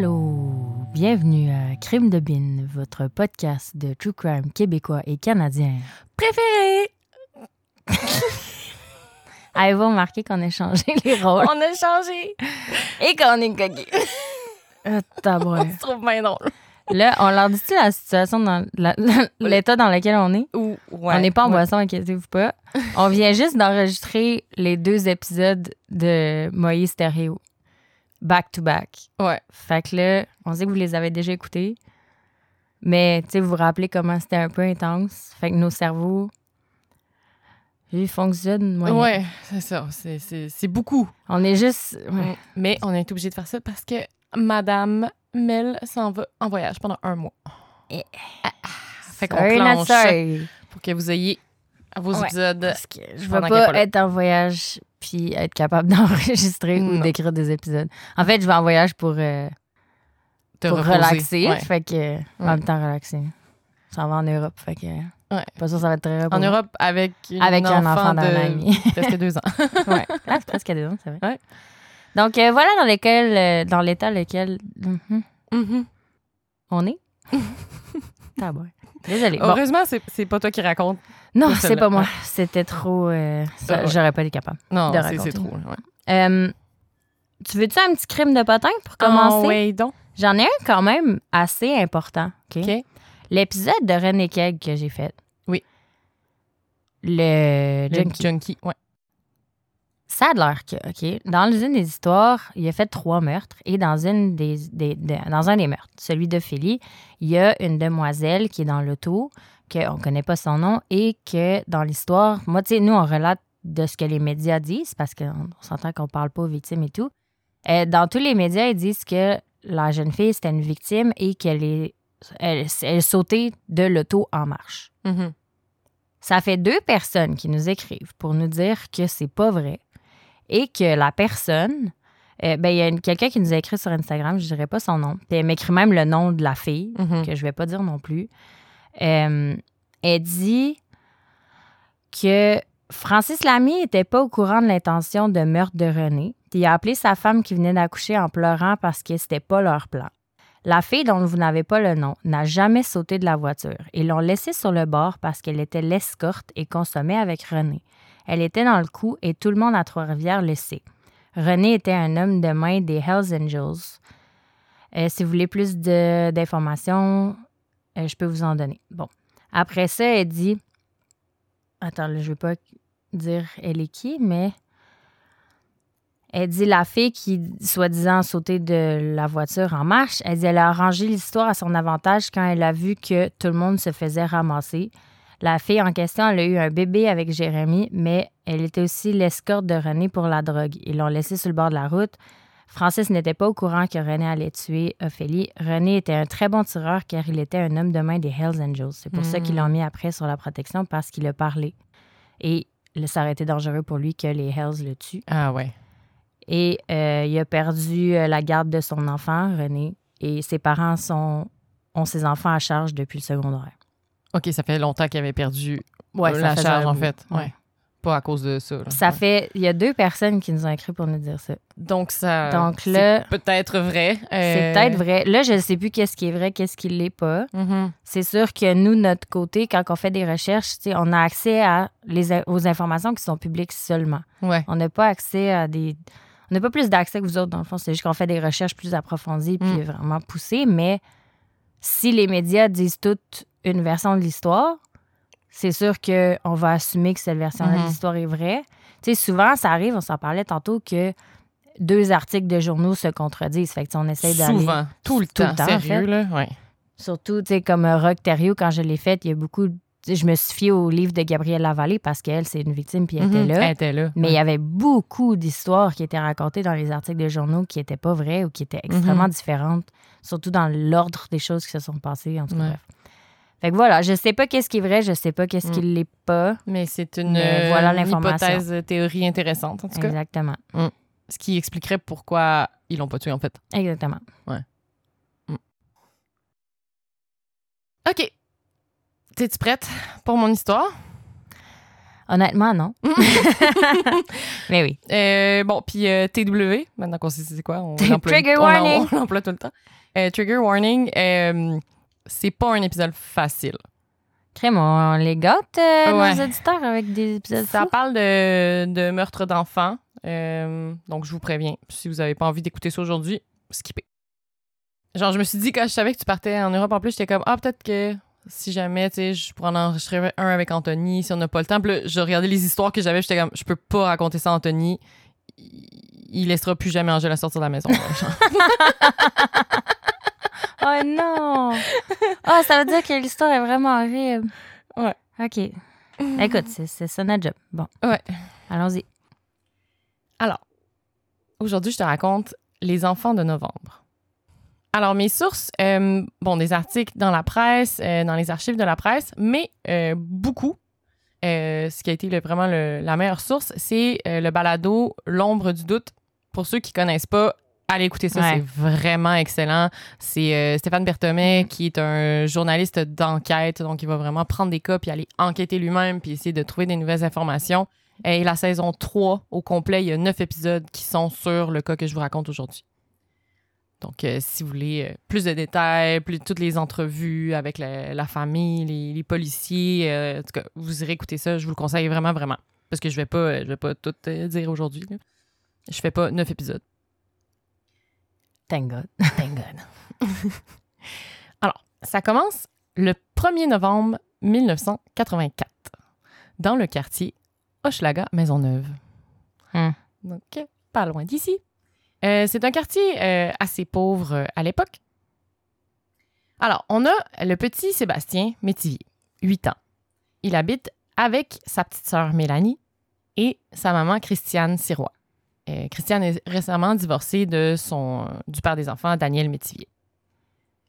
Allô, bienvenue à Crime de Bin, votre podcast de true crime québécois et canadien. Préféré! Avez-vous remarqué qu'on a changé les rôles? On a changé. et qu'on est coqués? Ah, On se trouve bien drôle. Là, on leur dit-tu la situation dans la- l'état dans lequel on est? Ou, on n'est pas en boisson, inquiétez-vous pas. On vient juste d'enregistrer les deux épisodes de Moïse Stéréo. Back to back. Ouais. Fait que là, on sait que vous les avez déjà écoutés. Mais, tu sais, vous vous rappelez comment c'était un peu intense. Fait que nos cerveaux, ils fonctionnent moyen. Ouais, c'est ça. C'est- C'est c'est beaucoup. On est juste... ouais. Mais on est obligé de faire ça parce que Madame Mel s'en va en voyage pendant un mois. Eh. Ah, ah. Fait qu'on clenche pour que vous ayez vos Ouais. épisodes. Parce que je vais pas être en voyage puis être capable d'enregistrer ou d'écrire des épisodes. En fait, je vais en voyage pour, euh, te pour reposer. relaxer. Ouais. Fait que, en même temps, relaxer. Ça va en Europe. Fait que, Ouais. pas sûr ça va être très En. Europe, avec, une Avec un enfant d'un de ami. presque deux ans. ouais. Ah, c'est presque deux ans, c'est vrai. Ouais. Donc, euh, voilà dans, lesquels, euh, dans l'état lequel mhm, Mhm. on est? Tabouret. Désolée. Bon. Heureusement, c'est c'est pas toi qui raconte. Non, c'est pas moi. C'était trop. euh, ça, Ah ouais. J'aurais pas été capable. Non, c'est trop. Ouais. Euh, tu veux-tu un petit crime de potin pour commencer? Oh, ouais, donc. J'en ai un quand même assez important. OK? OK. L'épisode de René Keg que j'ai fait. Oui. Le Le junkie. junkie. Ouais. Ça a l'air que, OK, dans une des histoires, il a fait trois meurtres et dans, une des, des- de- dans un des meurtres, celui de Philly, il y a une demoiselle qui est dans l'auto, qu'on ne connaît pas son nom et que dans l'histoire, moi, tu sais, nous, on relate de ce que les médias disent parce qu'on on s'entend qu'on parle pas aux victimes et tout. Euh, dans tous les médias, ils disent que la jeune fille, c'était une victime et qu'elle est, elle, elle sautait de l'auto en marche. Mhm. Ça fait deux personnes qui nous écrivent pour nous dire que c'est pas vrai et que la personne, euh, ben il y a quelqu'un qui nous a écrit sur Instagram, je dirais pas son nom, puis elle m'écrit même le nom de la fille Mhm. que je vais pas dire non plus. Euh, elle dit que Francis Lamy était pas au courant de l'intention de meurtre de René. puis Il a appelé sa femme qui venait d'accoucher en pleurant parce que c'était pas leur plan. La fille dont vous n'avez pas le nom n'a jamais sauté de la voiture. Ils l'ont laissée sur le bord parce qu'elle était l'escorte et consommait avec René. Elle était dans le coup et tout le monde à Trois-Rivières le sait. René était un homme de main des Hells Angels. Euh, si vous voulez plus d'informations, euh, je peux vous en donner. Bon. Après ça, elle dit. Attends, là, je ne veux pas dire elle est qui, mais. Elle dit la fille qui, soi-disant, sautait de la voiture en marche. Elle dit elle a arrangé l'histoire à son avantage quand elle a vu que tout le monde se faisait ramasser. La fille en question, elle a eu un bébé avec Jérémy, mais elle était aussi l'escorte de René pour la drogue. Ils l'ont laissée sur le bord de la route. Francis n'était pas au courant que René allait tuer Ophélie. René était un très bon tireur car il était un homme de main des Hells Angels. C'est pour ça qu'ils l'ont mis après sur la protection parce qu'il a parlé. Et ça aurait été dangereux pour lui que les Hells le tuent. Ah ouais. Et euh, il a perdu euh, la garde de son enfant, René, et ses parents sont, ont ses enfants à charge depuis le secondaire. OK, ça fait longtemps qu'il avait perdu Ouais, euh, ça la charge, en fait. Ouais. Ouais. Pas à cause de ça. là. Ça Ouais. fait. Il y a deux personnes qui nous ont écrit pour nous dire ça. Donc, ça. Donc c'est là- Peut-être vrai. C'est Euh, peut-être vrai. Là, je ne sais plus qu'est-ce qui est vrai, qu'est-ce qui ne l'est pas. mhm. C'est sûr que nous, notre côté, quand on fait des recherches, on a accès à les, aux informations qui sont publiques seulement. Ouais. On n'a pas accès à des. On n'a pas plus d'accès que vous autres, dans le fond. C'est juste qu'on fait des recherches plus approfondies puis Mm. vraiment poussées. Mais si les médias disent toute une version de l'histoire, c'est sûr qu'on va assumer que cette version-là Mhm. de l'histoire est vraie. Tu sais, souvent, ça arrive, on s'en parlait tantôt, que deux articles de journaux se contredisent. Fait que on essaie d'aller. Souvent. Tout le Tout le temps. temps, en Sérieux, fait. là. Ouais. Surtout, tu sais, comme euh, Rock Thériault, quand je l'ai faite, il y a beaucoup. Je me suis fiée au livre de Gabrielle Lavallée parce qu'elle, c'est une victime puis elle était Mhm. là. Elle était là. Mais il y avait beaucoup d'histoires qui étaient racontées dans les articles de journaux qui n'étaient pas vraies ou qui étaient extrêmement Mhm. différentes, surtout dans l'ordre des choses qui se sont passées, en tout cas. Ouais. bref. Fait que voilà, je sais pas qu'est-ce qui est vrai, je sais pas qu'est-ce qui Mm. l'est pas. Mais c'est une, Mais voilà une hypothèse euh, théorie intéressante, en tout cas. Exactement. Ce qui expliquerait pourquoi ils l'ont pas tué, en fait. Exactement. OK. T'es-tu prête pour mon histoire? Honnêtement, non. Mais oui. Euh, bon, puis euh, TW, maintenant qu'on sait c'est quoi, on l'emploie Trigger on- warning. On l'emploie tout le temps. Euh, trigger warning, euh, c'est pas un épisode facile. Crème, on les gâte, euh, Ouais. nos auditeurs, avec des épisodes Ça fous. parle de, de meurtre d'enfants. euh, donc, je vous préviens, si vous avez pas envie d'écouter ça aujourd'hui, skippez. Genre, je me suis dit, quand je savais que tu partais en Europe en plus, j'étais comme, ah, peut-être que si jamais, tu sais, je pourrais en enregistrer un avec Anthony, si on n'a pas le temps. Puis là, je regardais les histoires que j'avais, j'étais comme, je peux pas raconter ça à Anthony. Il il laissera plus jamais Angèle sortir de la maison. Oh non! Ah, ça veut dire que l'histoire est vraiment horrible. Ouais. OK. Écoute, c'est ça notre job. Bon. Ouais. Allons-y. Alors, aujourd'hui, je te raconte Les enfants de novembre. Alors, mes sources, euh, bon, des articles dans la presse, euh, dans les archives de la presse, mais euh, beaucoup, ce qui a été le- vraiment le- la meilleure source, c'est le balado L'ombre du doute. Pour ceux qui connaissent pas, allez écouter ça, Ouais. c'est vraiment excellent. C'est euh, Stéphane Berthomé, qui est un journaliste d'enquête, donc il va vraiment prendre des cas puis aller enquêter lui-même puis essayer de trouver des nouvelles informations. Et la saison 3, au complet, il y a neuf épisodes qui sont sur le cas que je vous raconte aujourd'hui. Donc, euh, si vous voulez euh, plus de détails, plus toutes les entrevues avec la, la famille, les, les policiers, euh, en tout cas, vous irez écouter ça. Je vous le conseille vraiment, vraiment. Parce que je vais pas, je vais pas tout dire aujourd'hui. Je fais pas neuf épisodes. Thank God. Thank God. Alors, ça commence le 1er novembre 1984 dans le quartier Hochelaga Maisonneuve. Hmm. Donc, pas loin d'ici. Euh, c'est un quartier euh, assez pauvre euh, à l'époque. Alors, on a le petit Sébastien Métivier, 8 ans. Il habite avec sa petite sœur Mélanie et sa maman Christiane Sirois. Euh, Christiane est récemment divorcée de son, du père des enfants, Daniel Métivier.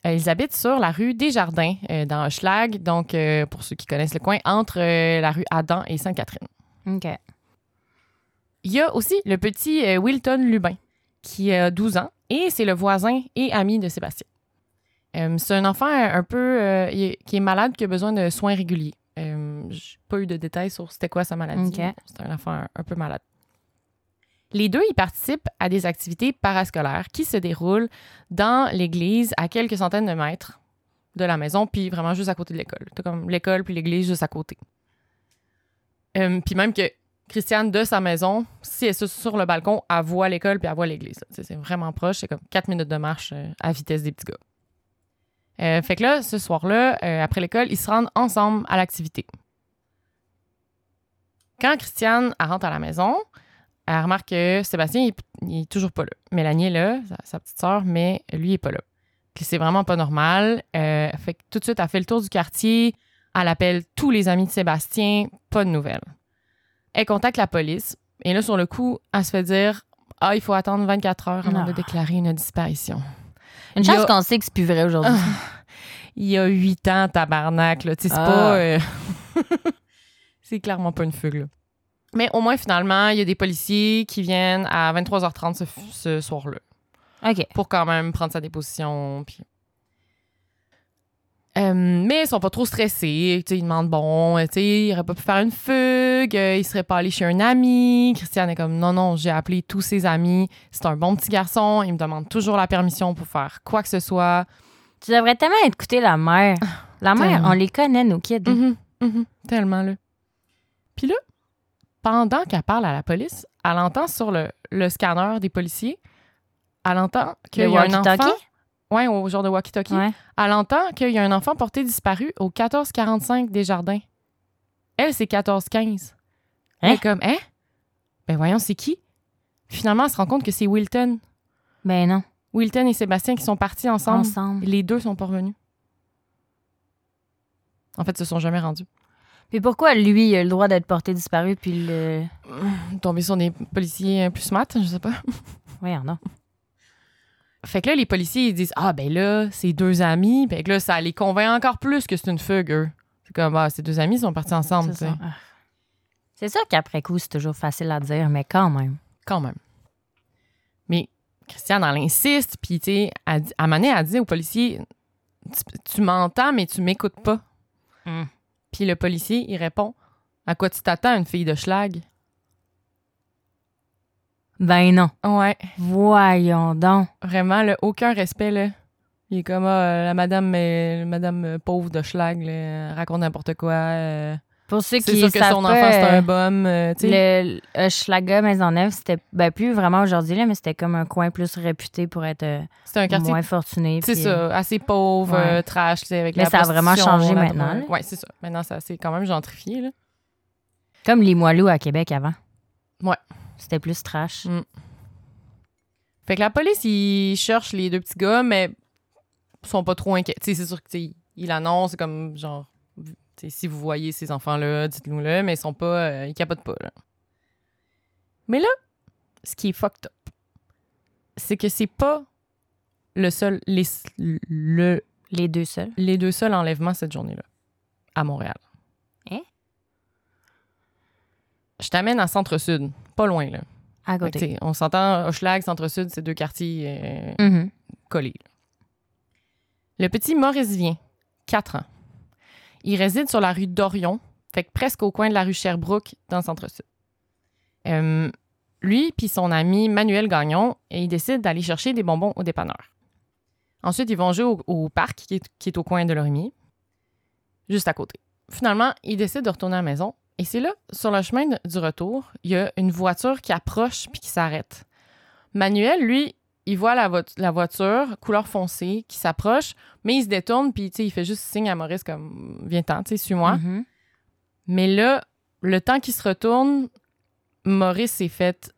Euh, ils habitent sur la rue Desjardins, euh, dans Hochelag, donc pour ceux qui connaissent le coin, entre la rue Adam et Sainte-Catherine. OK. Il y a aussi le petit Wilton Lubin, qui a 12 ans, et c'est le voisin et ami de Sébastien. C'est un enfant un peu qui est malade, qui a besoin de soins réguliers. J'ai pas eu de détails sur c'était quoi sa maladie. C'est un enfant un, un peu malade. Les deux, ils participent à des activités parascolaires qui se déroulent dans l'église à quelques centaines de mètres de la maison, puis vraiment juste à côté de l'école. T'as comme l'école puis l'église juste à côté. Euh, puis même que Christiane, de sa maison, si elle est sur- le balcon, elle voit l'école puis elle voit l'église. C'est vraiment proche. C'est comme quatre minutes de marche euh, à vitesse des petits gars. Euh, fait que là, ce soir-là, après l'école, ils se rendent ensemble à l'activité. Quand Christiane rentre à la maison, elle remarque que Sébastien, il, est- il est toujours pas là. Mélanie est là, sa, sa petite sœur, mais lui, il est pas là. C'est vraiment pas normal. Euh, fait que tout de suite, elle fait le tour du quartier. Elle appelle tous les amis de Sébastien. Pas de nouvelles. Elle contacte la police. Et là, sur le coup, elle se fait dire Ah, il faut attendre 24 heures avant Ah. de déclarer une disparition. Une chance a- qu'on sait que c'est plus vrai aujourd'hui. Il y a huit ans, tabarnak. C'est Ah. pas. euh, c'est clairement pas une fugue. là. Mais au moins, finalement, il y a des policiers qui viennent à 23h30 ce, ce soir-là OK. pour quand même prendre sa déposition. Puis... Euh, mais ils sont pas trop stressés. Ils demandent bon, euh, il aurait pas pu faire une fugue, euh, il serait pas allé chez un ami. Christiane est comme non, non, j'ai appelé tous ses amis. C'est un bon petit garçon. Il me demande toujours la permission pour faire quoi que ce soit. Tu devrais tellement écouter la mère. La mère, on les connaît, nos kids. Mhm, mhm, tellement, là. Puis là, pendant qu'elle parle à la police, elle entend sur le, le scanner des policiers, elle entend qu'il y a un enfant. Ouais, au genre de walkie-talkie. Ouais. Elle entend qu'il y a un enfant porté disparu au 1445 des Jardins. Elle, c'est 1415. Elle Hein? est comme, hein? Ben voyons, c'est qui? Finalement, elle se rend compte que c'est Wilton. Ben non. Wilton et Sébastien qui sont partis ensemble. Ensemble. Les deux sont pas revenus. En fait, ils se sont jamais rendus. Puis pourquoi lui, il a le droit d'être porté disparu, puis le. Tomber sur des policiers euh, plus smart, je sais pas. Voyons, non. Fait que là, les policiers, ils disent Ah, ben là, c'est deux amis. Fait que là, ça les convainc encore plus que c'est une fugue, eux. C'est comme, ah, ces deux amis, ils sont partis ensemble, tu C'est sais. ça. Ah. C'est sûr qu'après coup, c'est toujours facile à dire, mais quand même. Quand même. Mais Christiane, elle insiste, puis, tu sais, à un moment donné, elle dit aux policiers Tu, tu m'entends, mais tu m'écoutes pas. Hmm. Puis le policier, il répond À quoi tu t'attends, une fille de schlag? Ben non. Ouais, Voyons donc. vraiment, là, aucun respect, là. Il est comme, ah, la madame, madame pauvre de schlag, là, raconte n'importe quoi. euh, Pour ceux c'est qui sûr que son enfant, euh, un bum, euh, tu sais. Le Hochelaga Maisonneuve, c'était ben, plus vraiment aujourd'hui, là, mais c'était comme un coin plus réputé pour être euh, un quartier moins fortuné. C'est ça, euh, assez pauvre, ouais. euh, trash, tu sais, avec Mais la ça a vraiment changé maintenant. Ouais, c'est ça. Maintenant, ça c'est quand même gentrifié, là. Comme les Moilous à Québec avant. Ouais. C'était plus trash. Mm. Fait que la police, ils cherchent les deux petits gars, mais ils sont pas trop inquiets. C'est sûr que, tu sais, ils l'annoncent comme genre, si vous voyez ces enfants-là, dites-nous-le, mais ils sont pas, euh, ils capotent pas, là. Mais là, ce qui est fucked up, c'est que c'est pas le seul, les, le, Les deux seuls. les deux seuls enlèvements cette journée-là, à Montréal. Hein? Je t'amène à Centre-Sud, pas loin, là. À côté. on s'entend, Hochelag, Centre-Sud, c'est deux quartiers euh, Mhm. collés. là. Le petit Maurice vient, 4 ans. Il réside sur la rue d'Orion, fait que presque au coin de la rue Sherbrooke, dans le Centre-Sud. Euh, lui puis son ami Manuel Gagnon, et ils décident d'aller chercher des bonbons au dépanneur. Ensuite, ils vont jouer au, parc qui est, au coin de Lorimier, juste à côté. Finalement, ils décident de retourner à la maison. Et c'est là, sur le chemin du retour, il y a une voiture qui approche puis qui s'arrête. Manuel, lui, il voit la, vo- la voiture, couleur foncée, qui s'approche, mais il se détourne puis il fait juste signe à Maurice comme viens-t'en, suis-moi. Mhm. Mais là, le temps qu'il se retourne, Maurice s'est fait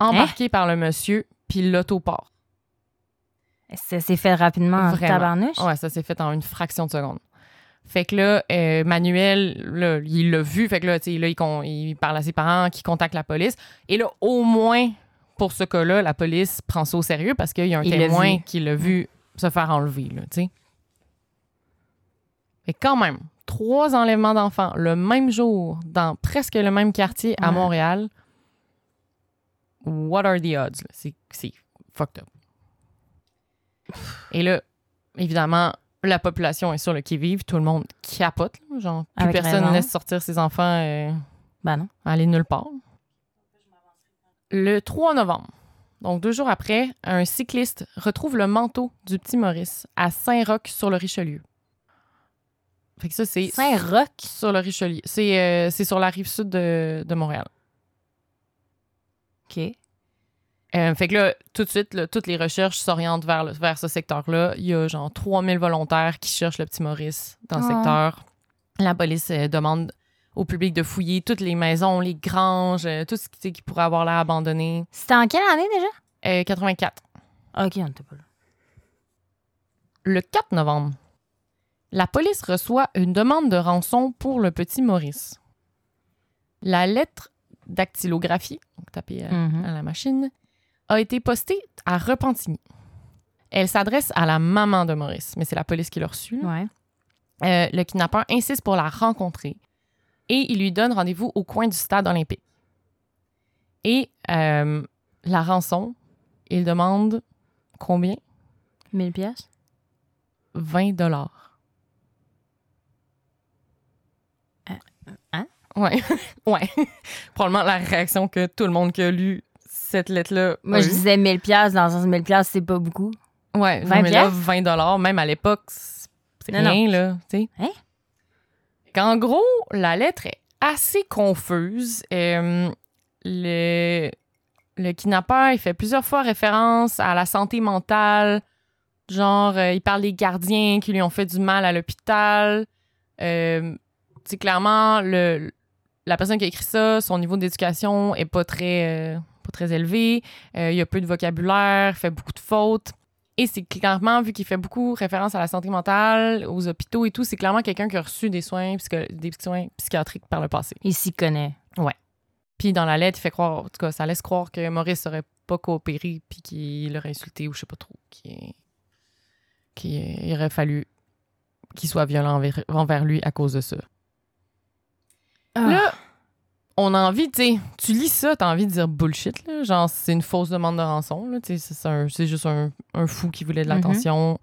embarquer par le monsieur puis l'auto part. Ça s'est fait rapidement en tabarnouche? Ouais, ça s'est fait en une fraction de seconde. Fait que là, euh, Manuel, là, il l'a vu. Fait que là, tu sais, là, il, il parle à ses parents qui contactent la police. Et là, au moins, pour ce cas-là, la police prend ça au sérieux parce qu'il y a un Il témoin qui l'a vu se faire enlever, là, tu sais. Que quand même, trois enlèvements d'enfants le même jour dans presque le même quartier à Ouais. Montréal. What are the odds? là? C'est c'est fucked up. Et là, évidemment, la population est sur le qui-vive. Tout le monde capote. là. Genre, plus Avec personne raison. laisse sortir ses enfants euh, Ben non. aller nulle part. Le 3 novembre, donc deux jours après, un cycliste retrouve le manteau du petit Maurice à Saint-Roch sur le Richelieu. Fait que ça, c'est Saint-Roch? sur le Richelieu. C'est euh, sur la rive sud de, de Montréal. OK. Euh, fait que là, tout de suite, là, toutes les recherches s'orientent vers, le- vers ce secteur-là. Il y a genre 3000 volontaires qui cherchent le petit Maurice dans le Ah. secteur. La police euh, demande au public de fouiller toutes les maisons, les granges, euh, tout ce qui, pourrait avoir l'air abandonné. C'était en quelle année déjà? Euh, 84. OK, on n'était pas là. Le 4 novembre, la police reçoit une demande de rançon pour le petit Maurice. La lettre dactylographie, donc tapée à, Mhm. à la machine, a été postée à Repentigny. Elle s'adresse à la maman de Maurice, mais c'est la police qui l'a reçue. Ouais. Euh, le kidnappeur insiste pour la rencontrer et il lui donne rendez-vous au coin du stade olympique. Et euh, la rançon, il demande combien? 1000 pièces. 20 dollars. hein? Ouais. ouais. Probablement la réaction que tout le monde qui a lu cette lettre-là. Moi, a je eu. disais 1000 pièces dans le sens 1000 pièces, c'est pas beaucoup. Ouais, 20 mais là, piastres? 20 dollars, même à l'époque, c'est Non, rien, là, tu sais. Hein? En gros, la lettre est assez confuse. Euh, le, le kidnappeur, il fait plusieurs fois référence à la santé mentale. Genre, euh, il parle des gardiens qui lui ont fait du mal à l'hôpital. Euh, clairement, la personne qui a écrit ça, son niveau d'éducation est pas très, pas très élevé. Il a peu de vocabulaire, fait beaucoup de fautes. Et c'est clairement, vu qu'il fait beaucoup référence à la santé mentale, aux hôpitaux et tout, c'est clairement quelqu'un qui a reçu des soins, des soins psychiatriques par le passé. Il s'y connaît. Puis dans la lettre, il fait croire, en tout cas, ça laisse croire que Maurice aurait pas coopéré puis qu'il l'aurait insulté ou je sais pas trop, qu'il qu'il aurait fallu qu'il soit violent envers, envers lui à cause de ça. Ah. Là, on a envie, tu sais, tu lis ça, t'as envie de dire bullshit, là. Genre, c'est une fausse demande de rançon, là. C'est- juste un, un fou qui voulait de Mhm. l'attention.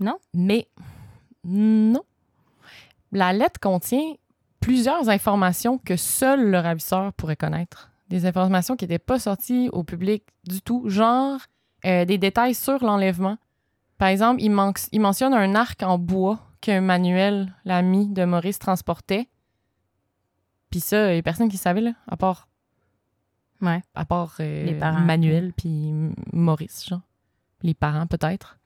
Non? Mais, non. La lettre contient plusieurs informations que seul le ravisseur pourrait connaître. Des informations qui n'étaient pas sorties au public du tout, genre euh, des détails sur l'enlèvement. Par exemple, il, manque- il mentionne un arc en bois que Manuel, l'ami de Maurice, transportait. Puis ça, il n'y a personne qui le savait, là, à part, Ouais. à part euh, Les parents. Manuel puis Maurice, genre. Les parents, peut-être.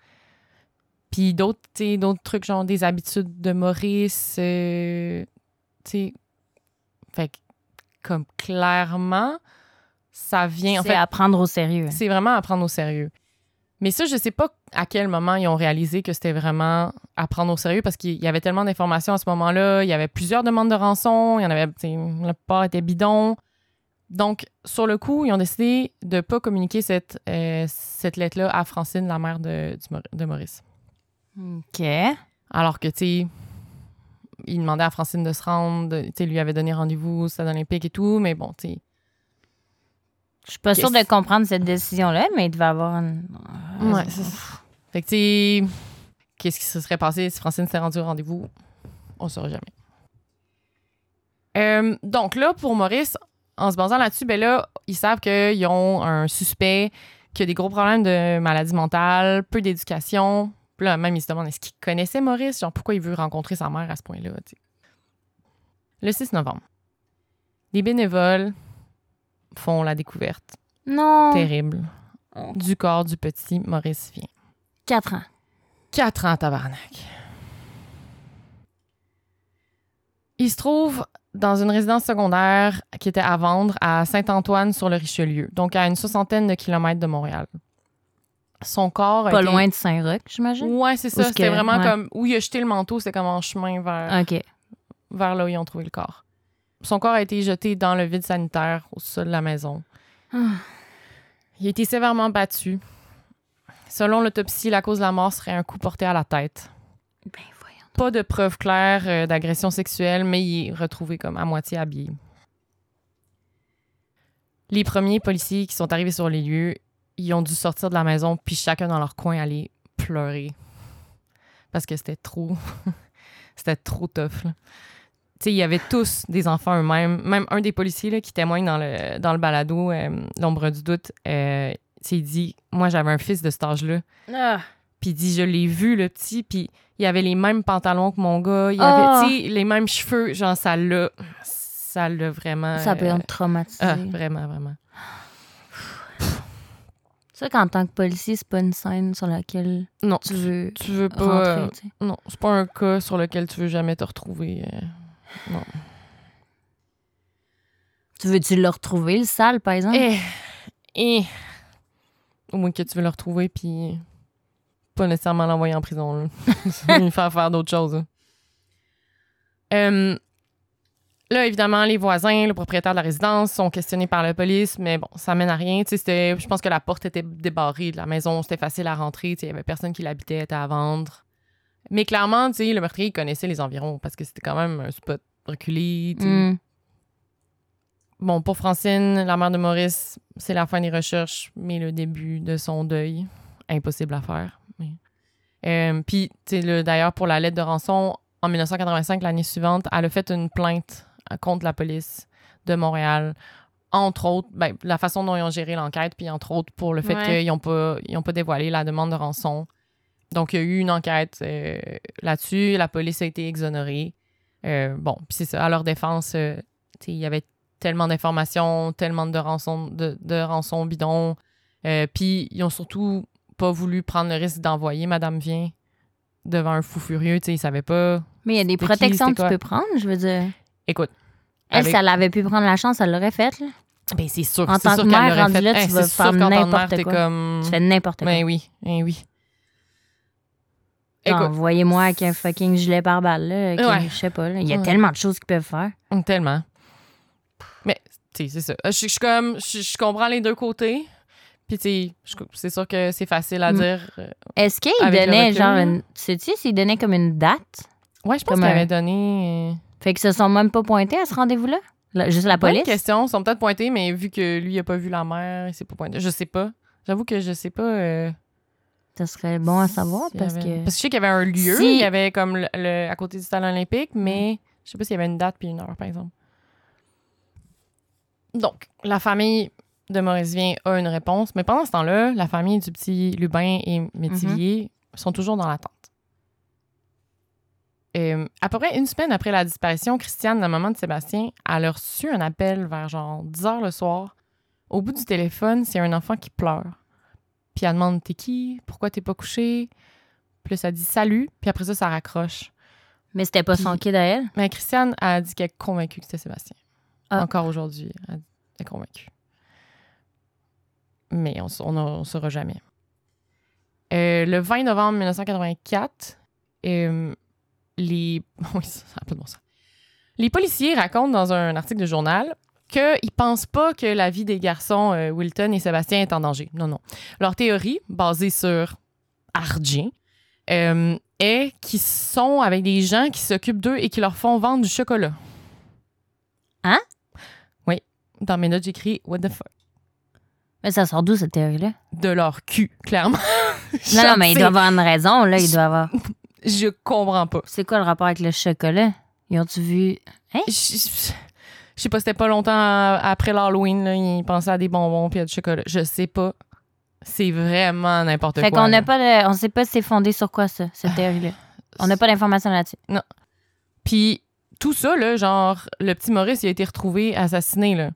Puis d'autres, d'autres trucs, genre des habitudes de Maurice, euh, tu sais. Fait que, comme clairement, ça vient. En C'est fait, à prendre au sérieux. c'est vraiment à prendre au sérieux. Mais ça, je sais pas à quel moment ils ont réalisé que c'était vraiment à prendre au sérieux parce qu'il y avait tellement d'informations à ce moment-là. Il y avait plusieurs demandes de rançon. Il y en avait, la plupart étaient bidons. Donc, sur le coup, ils ont décidé de pas communiquer cette, euh, cette lettre-là à Francine, la mère de, Maurice. OK. Alors que, tu sais, il demandait à Francine de se rendre, tu sais, lui avait donné rendez-vous au stade olympique et tout, mais bon, tu sais, Je suis pas sûre de comprendre cette décision-là, mais il devait avoir une... Ouais, c'est ça. Fait que, tu sais, qu'est-ce qui se serait passé si Francine s'est rendue au rendez-vous? On ne saura jamais. Euh, donc là, pour Maurice, en se basant là-dessus, ben là, ils savent qu'ils ont un suspect qui a des gros problèmes de maladie mentale, peu d'éducation. Puis là, même, ils se demandent est-ce qu'il connaissait Maurice? Genre, pourquoi il veut rencontrer sa mère à ce point-là? Le 6 novembre, des bénévoles font la découverte Non. terrible du corps du petit Maurice Vien. Quatre ans. Quatre ans, tabarnak. Il se trouve dans une résidence secondaire qui était à vendre à Saint-Antoine sur le Richelieu, donc à une soixantaine de kilomètres de Montréal. Son corps Pas loin de Saint-Roch, j'imagine? Ouais, c'est ça. C'était vraiment ouais. comme où il a jeté le manteau, c'était comme en chemin vers, OK. vers là où ils ont trouvé le corps. Son corps a été jeté dans le vide sanitaire au sol de la maison. Ah. Il a été sévèrement battu. Selon l'autopsie, la cause de la mort serait un coup porté à la tête. Ben voyons. Pas de preuves claires euh, d'agression sexuelle, mais il est retrouvé comme à moitié habillé. Les premiers policiers qui sont arrivés sur les lieux, ils ont dû sortir de la maison, puis chacun dans leur coin aller pleurer. Parce que c'était trop. c'était trop tough. là. Tu sais, il y avait tous des enfants eux-mêmes. Même un des policiers là, qui témoigne dans le, dans le balado, euh, L'ombre du doute, euh, il dit Moi, j'avais un fils de cet âge-là. Ah. Puis il dit, je l'ai vu, le petit, puis il avait les mêmes pantalons que mon gars. Il Ah! avait, les mêmes cheveux. Genre, ça l'a... Ça l'a vraiment... Ça peut euh, être traumatisé. ah, vraiment, vraiment. C'est sûr qu'en tant que policier, c'est pas une scène sur laquelle Non, tu veux tu veux pas... rentrer. euh, non, c'est pas un cas sur lequel tu veux jamais te retrouver. Non. Tu veux-tu le retrouver, le sale, par exemple? Eh, eh. Au moins que tu veux le retrouver, puis pas nécessairement l'envoyer en prison. Là. Lui faire faire d'autres choses. là. Euh, là, évidemment, les voisins, le propriétaire de la résidence sont questionnés par la police, mais bon, ça mène à rien. Tu sais, c'était- Je pense que la porte était débarrée de la maison, c'était facile à rentrer. Il y avait personne qui l'habitait, était à vendre. Mais clairement, tu sais, le meurtrier il connaissait les environs parce que c'était quand même un spot reculé. Hmm. Bon, pour Francine, la mère de Maurice, c'est la fin des recherches, mais le début de son deuil. Impossible à faire. mais- Euh, Puis, tu sais, le- d'ailleurs, pour la lettre de rançon, en 1985, l'année suivante, elle a fait une plainte euh, contre la police de Montréal. Entre autres, ben, la façon dont ils ont géré l'enquête, puis entre autres pour le fait Ouais. qu'ils n'ont pas, ils ont pas dévoilé la demande de rançon. Donc, il y a eu une enquête euh, là-dessus. La police a été exonérée. Euh, bon, puis c'est ça. À leur défense, euh, il y avait tellement d'informations, tellement de rançons, de, de rançons bidons. Euh, puis ils ont surtout pas voulu prendre le risque d'envoyer Madame Vien devant un fou furieux. Tu sais, ils savaient pas. Mais il y a des protections que tu peux prendre, je veux dire. Écoute. Elle, avec- si elle avait pu prendre la chance, elle l'aurait faite. Ben, c'est sûr, En c'est tant sûr que qu'elle mère, l'aurait rendue fait. là, tu Hein, vas c'est sûr faire n'importe quoi. comme. Tu fais n'importe quoi. Ben oui, ben oui. Envoyez-moi avec un fucking gilet pare-balles, là. qui- Ouais. Je sais pas, là. Il y a Ouais. tellement de choses qu'ils peuvent faire. tellement. Mais, tu sais, c'est ça. Je suis comme. Je comprends les deux côtés. Puis, tu sais, c'est sûr que c'est facile à Mm. dire. euh, Est-ce qu'il donnait, genre, là? une... Tu sais-tu s'il donnait comme une date? Ouais, je pense qu'il un- avait donné. euh, Fait qu'ils se sont même pas pointés à ce rendez-vous-là? Là, juste la police? question. Ils sont peut-être pointés, mais vu que lui, il a pas vu la mère, il s'est pas pointé. Je sais pas. J'avoue que je sais pas. euh, Ça serait bon à savoir parce avait- que. Parce que je sais qu'il y avait un lieu, Si- il y avait comme le, le- à côté du stade olympique, mais Je sais pas s'il y avait une date puis une heure, par exemple. Donc, la famille de Maurice Vien a une réponse, mais pendant ce temps-là, la famille du petit Lubin et Métivier sont toujours dans l'attente. Euh, à peu près une semaine après la disparition, Christiane, la maman de Sébastien, elle a reçu un appel vers genre 10 heures le soir. Au bout du téléphone, c'est un enfant qui pleure. Puis elle demande T'es qui? Pourquoi t'es pas couché? Puis là, ça dit Salut. Puis après ça, ça raccroche. Mais c'était pas son Puis- kid à elle? Mais Christiane a dit qu'elle est convaincue que c'était Sébastien. Ah. Encore aujourd'hui, elle est convaincue. Mais on ne saura jamais. Euh, le 20 novembre 1984, euh, les... Oui, ça a pas de bon sens. Les policiers racontent dans un article de journal qu'ils pensent pas que la vie des garçons euh, Wilton et Sébastien est en danger. Non, non. Leur théorie, basée sur Ardien, euh, est qu'ils sont avec des gens qui s'occupent d'eux et qui leur font vendre du chocolat. Hein? Oui. Dans mes notes, j'écris What the fuck? Mais ça sort d'où, cette théorie-là? De leur cul, clairement. Non, non, mais il Je doit sais. avoir une raison, là. Il doit avoir. Je comprends pas. C'est quoi le rapport avec le chocolat? Ils ont-tu vu? Je- je sais pas, c'était pas longtemps après l'Halloween, là, ils pensaient à des bonbons puis à du chocolat. Je sais pas. C'est vraiment n'importe quoi. Fait qu'on n'a pas de- On sait pas si c'est fondé sur quoi, ça, cette théorie-là. On n'a pas d'informations là-dessus. Puis tout ça, là, genre, le petit Maurice, il a été retrouvé assassiné, là.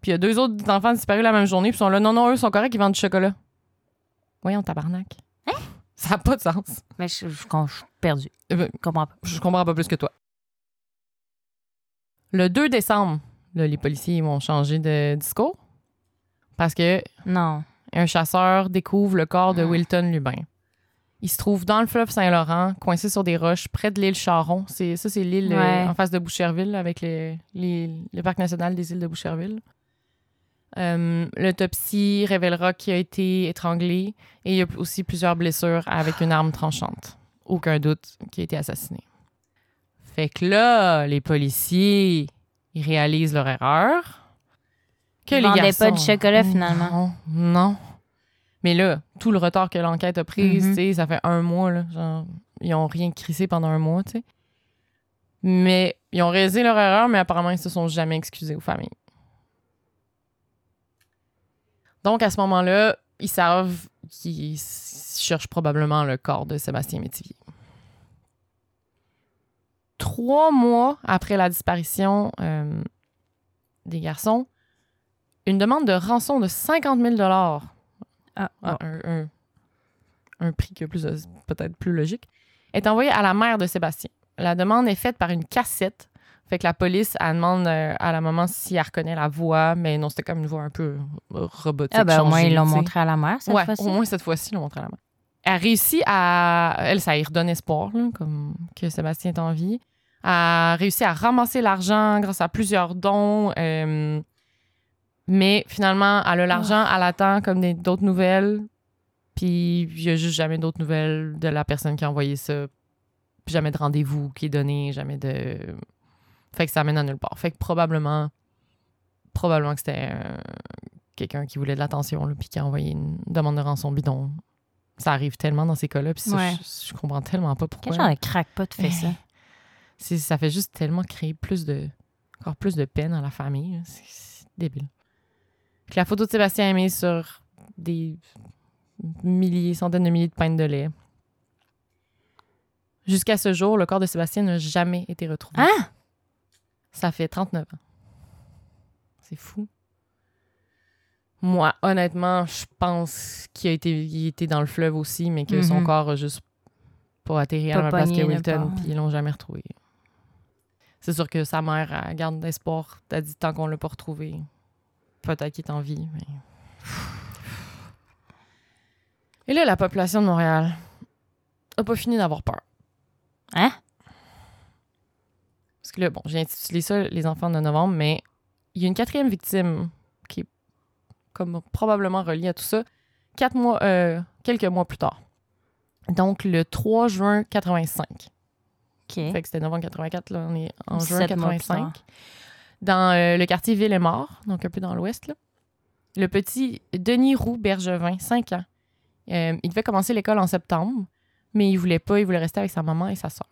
Puis il y a deux autres enfants disparus la même journée, puis ils sont là, non, non, eux sont corrects, ils vendent du chocolat. Voyons, tabarnak. Ça n'a pas de sens. Mais je, je, je suis perdue. Eh ben, Je comprends pas. Je comprends pas plus que toi. Le 2 décembre, là, les policiers vont changer de discours parce que Non. un chasseur découvre le corps de Ah. Wilton Lubin. Il se trouve dans le fleuve Saint-Laurent, coincé sur des roches, près de l'île Charon. C'est, ça, c'est l'île euh, en face de Boucherville, avec les- les- le parc national des îles de Boucherville. Euh, L'autopsie révélera qu'il a été étranglé et il y a aussi plusieurs blessures avec une arme tranchante. Aucun doute qu'il a été assassiné. Fait que là, les policiers, ils réalisent leur erreur. Que Ils les vendaient pas garçons- de chocolat, finalement. Non, non. Mais là, tout le retard que l'enquête a pris, Mhm. sais, ça fait un mois, là. Genre, ils ont rien crissé pendant un mois, tu sais. Mais ils ont réalisé leur erreur, mais apparemment, ils se sont jamais excusés aux familles. Donc, à ce moment-là, ils savent qu'ils cherchent probablement le corps de Sébastien Métivier. Trois mois après la disparition euh, des garçons, une demande de rançon de 50 000 Ah, un, un- un prix qui est peut-être plus logique, est envoyée à la mère de Sébastien. La demande est faite par une cassette. Fait que la police, elle demande euh, à la maman si elle reconnaît la voix, mais non, c'était comme une voix un peu euh, robotique. Ah, ben au moins, ils l'ont montré à la mère, cette ouais, fois-ci. au moins cette fois-ci, ils l'ont montré à la main. Elle réussit à. Elle, ça y redonne espoir, là, comme que Sébastien est en vie. A réussi à ramasser l'argent grâce à plusieurs dons. euh, mais finalement, elle a l'argent, elle attend comme d'autres nouvelles. Puis il n'y a juste jamais d'autres nouvelles de la personne qui a envoyé ça. Puis jamais de rendez-vous qui est donné, jamais de. Fait que ça mène à nulle part. Fait que probablement. Probablement que c'était euh, quelqu'un qui voulait de l'attention, puis qui a envoyé une demande de rançon bidon. Ça arrive tellement dans ces cas-là, puis Ouais. je, je comprends tellement pas pourquoi. Quel genre de crackpot fait ça? Ça fait juste tellement créer plus de encore plus de peine à la famille. C'est débile. Puis la photo de Sébastien est mise sur des milliers, centaines de milliers de pintes de lait. Jusqu'à ce jour, le corps de Sébastien n'a jamais été retrouvé. Hein? Ça fait 39 ans. C'est fou. Moi, honnêtement, je pense qu'il a été, il était dans le fleuve aussi, mais que son Mhm. corps a juste pas atterri à la même place que Wilton, puis ils l'ont jamais retrouvé. C'est sûr que sa mère elle garde d'espoir. Elle dit tant qu'on l'a pas retrouvé, peut-être qu'il est en vie. Mais... Et là, la population de Montréal a pas fini d'avoir peur. Hein? Parce que là, bon, j'ai intitulé ça Les enfants de novembre, mais il y a une quatrième victime qui est comme probablement reliée à tout ça, quatre mois, euh, quelques mois plus tard. Donc, le 3 juin 85. Fait que c'était novembre 84, là, on est en 17 juin mois plus 85. tard. Dans euh, le quartier Ville-et-Mort, donc un peu dans l'ouest, là. Le petit Denis Roux Bergevin, 5 ans. Euh, il devait commencer l'école en septembre, mais il voulait pas, il voulait rester avec sa maman et sa soeur.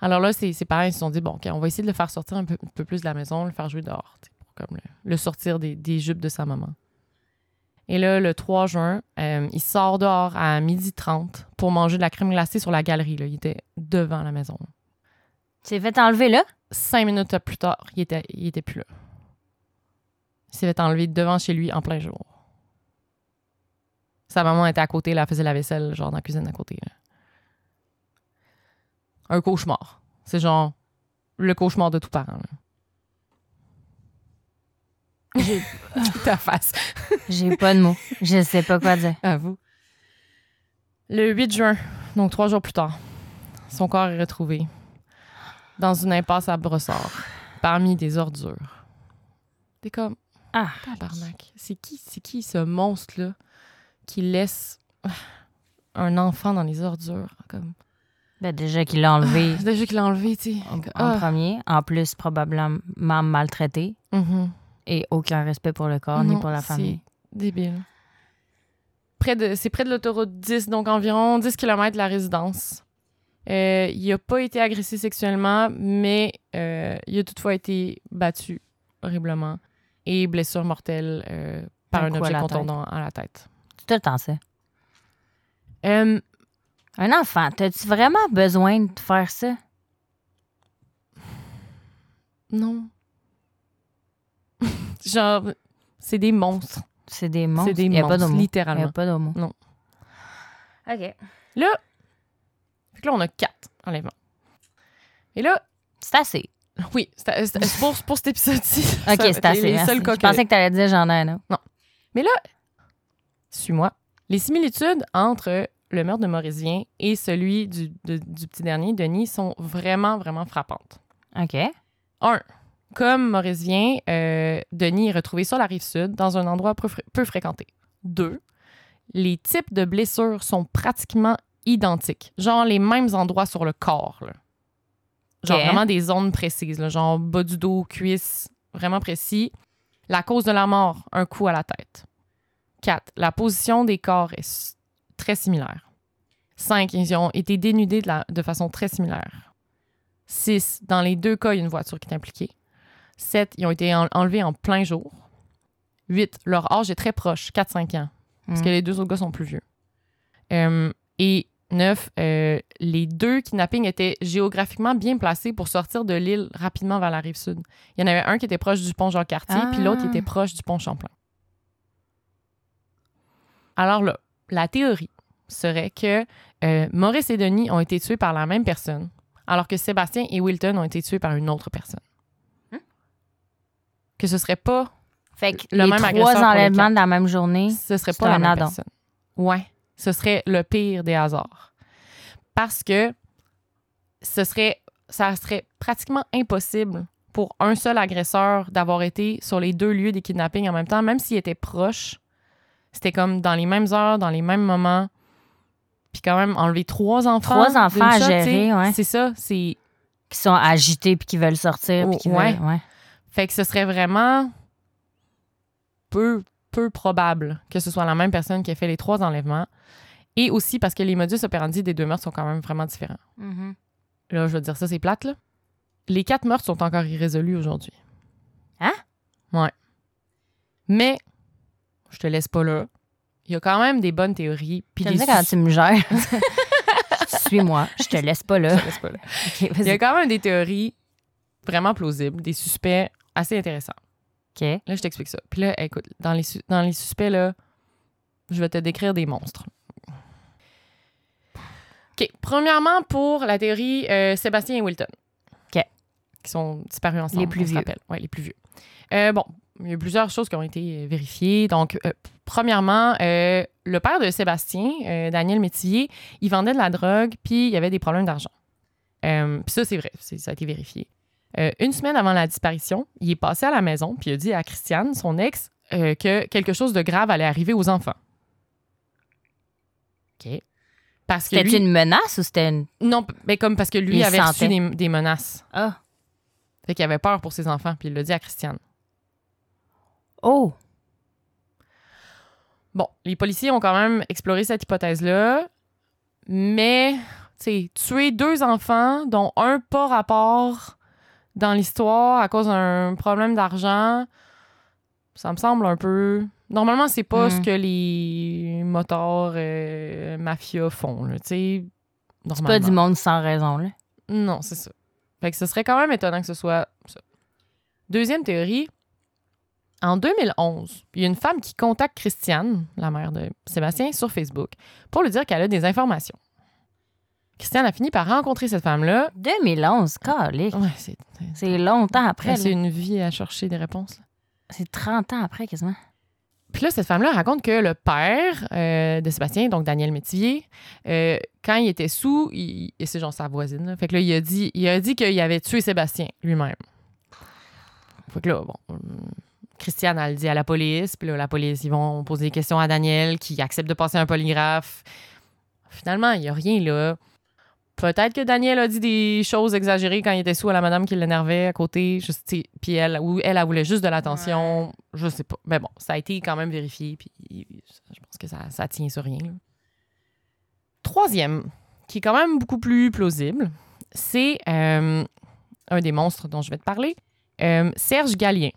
Alors là, ses, ses parents ils se sont dit, bon, OK, on va essayer de le faire sortir un peu, un peu plus de la maison, le faire jouer dehors, pour comme le, le sortir des, des jupes de sa maman. Et là, le 3 juin, euh, il sort dehors à 12h30 pour manger de la crème glacée sur la galerie. Là. Il était devant la maison. Tu t'es fait enlever là? Cinq minutes plus tard, il était, il était plus là. Il s'est fait enlever devant chez lui en plein jour. Sa maman était à côté, là, elle faisait la vaisselle, genre dans la cuisine à côté. là. Un cauchemar. C'est genre le cauchemar de tout parent. J'ai- Ta face. J'ai pas de mots. Je sais pas quoi dire. À vous. Le 8 juin, donc trois jours plus tard, son corps est retrouvé dans une impasse à Brossard, parmi des ordures. T'es comme, Ah, tabarnak, c'est qui, c'est qui ce monstre-là qui laisse ah, un enfant dans les ordures? Comme, ben déjà qu'il l'a enlevé déjà qu'il l'a enlevé, tu sais. en, en Ah. premier. En plus, probablement maltraité. Mhm. Et aucun respect pour le corps ni Non, pour la famille. Débile. Près de, c'est près de l'autoroute 10, donc environ 10 km de la résidence. Euh, il n'a pas été agressé sexuellement, mais euh, il a toutefois été battu horriblement et blessure mortelle euh, par Un un, à objet contondant à la tête. Tout le temps ça. Un enfant, t'as-tu vraiment besoin de faire ça? non. Genre, c'est des monstres. C'est des monstres. C'est des Il y a pas de mots. Il y littéralement. a pas mots. Non. OK. Là, que là, on a quatre enlèvements. Et là, C'est assez. Oui, c'est pour, pour cet épisode-ci. OK, c'est assez. Les merci. Je pensais que t'allais dire j'en ai un autre. Mais là, suis-moi. Les similitudes entre le meurtre de Maurice Vien et celui du, de- du petit dernier, Denis, sont vraiment, vraiment frappantes. OK. Un, comme Maurice Vien, euh, Denis est retrouvé sur la rive sud, dans un endroit peu, fré- peu fréquenté. Deux, les types de blessures sont pratiquement identiques. Genre les mêmes endroits sur le corps. là. Genre vraiment des zones précises. là, genre bas du dos, cuisse, vraiment précis. La cause de la mort, un coup à la tête. 4. La position des corps est très similaire. 5. Ils ont été dénudés de, la- de façon très similaire. 6. Dans les deux cas, il y a une voiture qui est impliquée. 7. Ils ont été en- enlevés en plein jour. 8. Leur âge est très proche, 4-5 ans, parce Mm. que les deux autres gars sont plus vieux. Euh, et 9. les deux kidnappings étaient géographiquement bien placés pour sortir de l'île rapidement vers la rive sud. Il y en avait un qui était proche du pont Jean-Cartier, puis l'autre qui Ah. était proche du pont Champlain. Alors là, la théorie serait que euh, Maurice et Denis ont été tués par la même personne, alors que Sébastien et Wilton ont été tués par une autre personne. Hmm? Que ce serait pas, Fait que Le les même trois enlèvements de la même journée, ce serait pas la même personne. Ouais, ce serait le pire des hasards. Parce que ce serait, ça serait pratiquement impossible pour un seul agresseur d'avoir été sur les deux lieux des kidnappings en même temps, même s'ils étaient proches. C'était comme dans les mêmes heures, dans les mêmes moments. Puis quand même, enlever trois enfants. Trois enfants à shot, gérer, ouais. C'est ça. C'est... qui sont agités puis qui veulent sortir. puis qui Oh, ouais. veulent- ouais. Fait que ce serait vraiment peu, peu probable que ce soit la même personne qui ait fait les trois enlèvements. Et aussi parce que les modus operandi des deux meurtres sont quand même vraiment différents. Mhm. Là, je veux dire ça, c'est plate, là. Les quatre meurtres sont encore irrésolus aujourd'hui. Hein? Ouais. Mais, je te laisse pas là. Il y a quand même des bonnes théories. Puis des quand tu me gères? Suis-moi, je te laisse pas là. Je te laisse pas là. Il y a quand même des théories vraiment plausibles, des suspects assez intéressants. Là, je t'explique ça. Puis là, écoute, dans les, dans les suspects, là, je vais te décrire des monstres. OK. Premièrement, pour la théorie euh, Sébastien et Wilton. OK. Qui sont disparus ensemble. Les plus vieux. Ouais, les plus vieux. Euh, bon, il y a plusieurs choses qui ont été euh, vérifiées. Donc, euh, premièrement, le père de Sébastien, Daniel Métivier, il vendait de la drogue, puis il y avait des problèmes d'argent. Puis ça, c'est vrai, ça a été vérifié. Euh, une semaine avant la disparition, il est passé à la maison, puis il a dit à Christiane, son ex, euh, que quelque chose de grave allait arriver aux enfants. OK. Parce que C'était une menace ou c'était une. Non, mais comme parce que lui Il avait reçu sentait. des, des menaces. Ah. Fait qu'il avait peur pour ses enfants, puis il l'a dit à Christiane. Oh! Bon, les policiers ont quand même exploré cette hypothèse-là, mais tu sais, tuer deux enfants, dont un pas rapport dans l'histoire à cause d'un problème d'argent, ça me semble un peu. Normalement, c'est pas Mm. ce que les motards euh, mafias font, là, tu sais. C'est pas du monde sans raison, là. Non, c'est ça. Fait que ce serait quand même étonnant que ce soit ça. Deuxième théorie. En 2011, il y a une femme qui contacte Christiane, la mère de Sébastien, sur Facebook pour lui dire qu'elle a des informations. Christiane a fini par rencontrer cette femme-là. 2011, calique. Ouais, c'est C'est longtemps après. c'est une vie à chercher des réponses. là. C'est 30 ans après, quasiment. Puis là, cette femme-là raconte que le père euh, de Sébastien, donc Daniel Métivier, euh, quand il était sous, il- et c'est genre sa voisine, là, fait que là, il a dit, il a dit qu'il avait tué Sébastien lui-même. Fait que là, bon, hum, Christiane, elle le dit à la police, puis là, la police, ils vont poser des questions à Daniel, qui accepte de passer un polygraphe. Finalement, il n'y a rien là. Peut-être que Daniel a dit des choses exagérées quand il était sous à la madame qui l'énervait à côté. Je sais, puis elle, ou elle, elle voulait juste de l'attention. Je sais pas. Mais bon, ça a été quand même vérifié. Puis je pense que ça, ça tient sur rien. là. Troisième, qui est quand même beaucoup plus plausible, c'est euh, un des monstres dont je vais te parler, euh, Serge Gallien,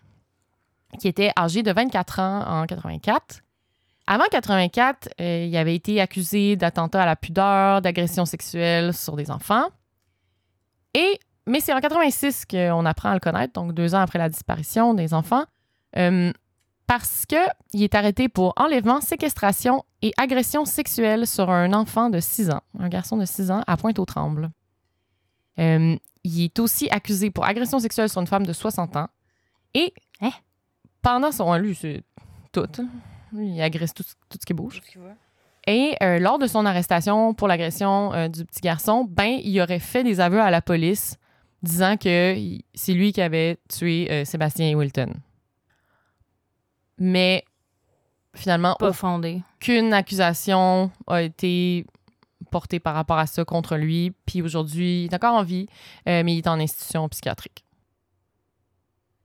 qui était âgé de 24 ans en 84. Avant 84, euh, il avait été accusé d'attentat à la pudeur, d'agression sexuelle sur des enfants. Et, mais c'est en 86 qu'on apprend à le connaître, donc deux ans après la disparition des enfants, euh, parce qu'il est arrêté pour enlèvement, séquestration et agression sexuelle sur un enfant de 6 ans, un garçon de 6 ans, à Pointe-aux-Trembles. Euh, il est aussi accusé pour agression sexuelle sur une femme de 60 ans. Et Hein? pendant son... Lui, c'est tout. Il agresse tout, tout ce qui bouge. Et euh, lors de son arrestation pour l'agression euh, du petit garçon, ben, il aurait fait des aveux à la police disant que c'est lui qui avait tué euh, Sébastien Wilton. Mais finalement, Pas fondé. aucune accusation a été portée par rapport à ça contre lui. Puis aujourd'hui, il est encore en vie, euh, mais il est en institution psychiatrique.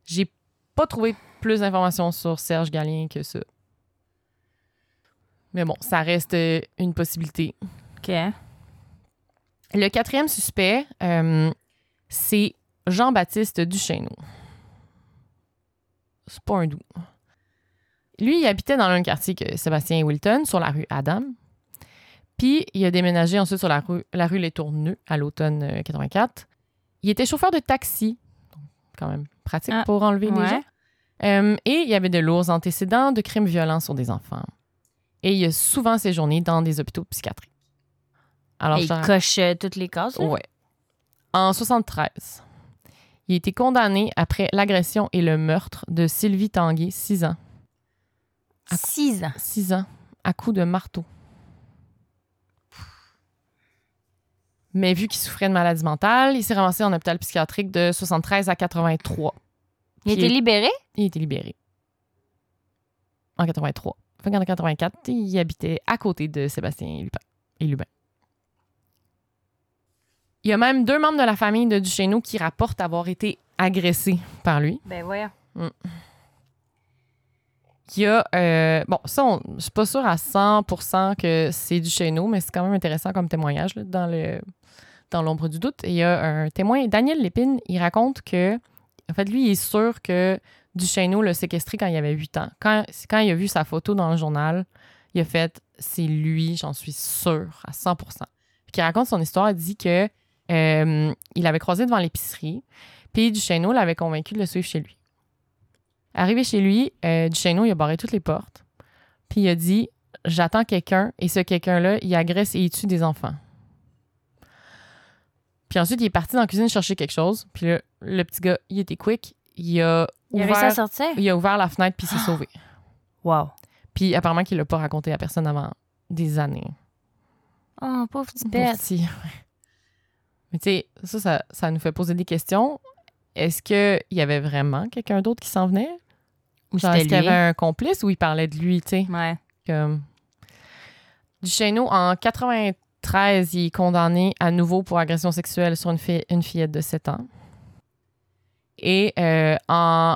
J'ai pas trouvé plus d'informations sur Serge Gallien que ça. Mais bon, ça reste euh, une possibilité. OK. Le quatrième suspect, euh, c'est Jean-Baptiste Duchesneau. C'est pas un doux. Lui, il habitait dans le même quartier que Sébastien Wilton, sur la rue Adam. Puis, il a déménagé ensuite sur la rue, la rue Les Tourneux à l'automne euh, 84. Il était chauffeur de taxi. Donc, quand même pratique Ah, pour enlever des gens. Euh, et il y avait de lourds antécédents de crimes violents sur des enfants. Et il a souvent séjourné dans des hôpitaux psychiatriques. Alors, Et je te il coche euh, toutes les cases. là? Ouais. En 73, il a été condamné après l'agression et le meurtre de Sylvie Tanguay, 6 ans. Six ans? 6 ans, à coups de marteau. Mais vu qu'il souffrait de maladie mentale, il s'est ramassé en hôpital psychiatrique de 73 à 83. Il été libéré? il a été libéré. En 83. Fait qu'en 84, il habitait à côté de Sébastien Lupin. Et Lubin. Il y a même deux membres de la famille de Duchesneau qui rapportent avoir été agressés par lui. Ben voyons. Il y a, euh, bon, ça, on- je suis pas sûre à 100% que c'est Duchesneau, mais c'est quand même intéressant comme témoignage là, dans le dans l'ombre du doute. Et il y a un témoin, Daniel Lépine, il raconte que, en fait, lui, il est sûr que Duchesneau l'a séquestré quand il avait 8 ans. Quand, il a vu sa photo dans le journal, il a fait c'est lui, j'en suis sûr à 100%. Puis il raconte son histoire, il dit que euh, il l'avait croisé devant l'épicerie, puis Duchesneau l'avait convaincu de le suivre chez lui. Arrivé chez lui, euh, Duchesneau, il a barré toutes les portes, puis il a dit J'attends quelqu'un, et ce quelqu'un-là, il agresse et il tue des enfants. Puis ensuite, il est parti dans la cuisine chercher quelque chose, puis le, le petit gars, il était quick, il a Il a réussi à ouvert, sortir? il a ouvert la fenêtre, puis s'est sauvé. Wow. Puis apparemment qu'il l'a pas raconté à personne avant des années. Oh, pauvre petit bête. petit, ouais. Mais tu sais, ça, ça, ça nous fait poser des questions. Est-ce qu'il y avait vraiment quelqu'un d'autre qui s'en venait? Ou est-ce qu'il y avait un complice ou il parlait de lui, tu sais? Ouais. Comme... Duchesneau, en 93, il est condamné à nouveau pour agression sexuelle sur une, fille- une fillette de 7 ans. Et euh,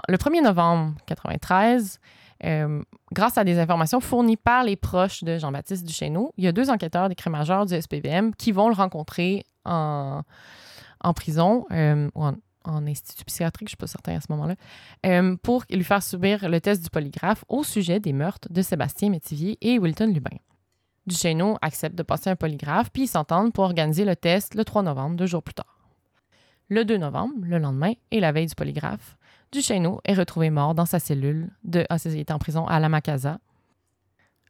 le 1er novembre 93, euh, grâce à des informations fournies par les proches de Jean-Baptiste Duchesneau, il y a deux enquêteurs d'écrit-major du SPVM qui vont le rencontrer en, prison euh, ou en, institut psychiatrique, je ne suis pas certain à ce moment-là, pour lui faire subir le test du polygraphe au sujet des meurtres de Sébastien Métivier et Wilton Lubin. Duchesneau accepte de passer un polygraphe, puis ils s'entendent pour organiser le test le 3 novembre, deux jours plus tard. Le 2 novembre, le lendemain et la veille du polygraphe, Duchesneau est retrouvé mort dans sa cellule de. Ah, il était en prison à la Macasa.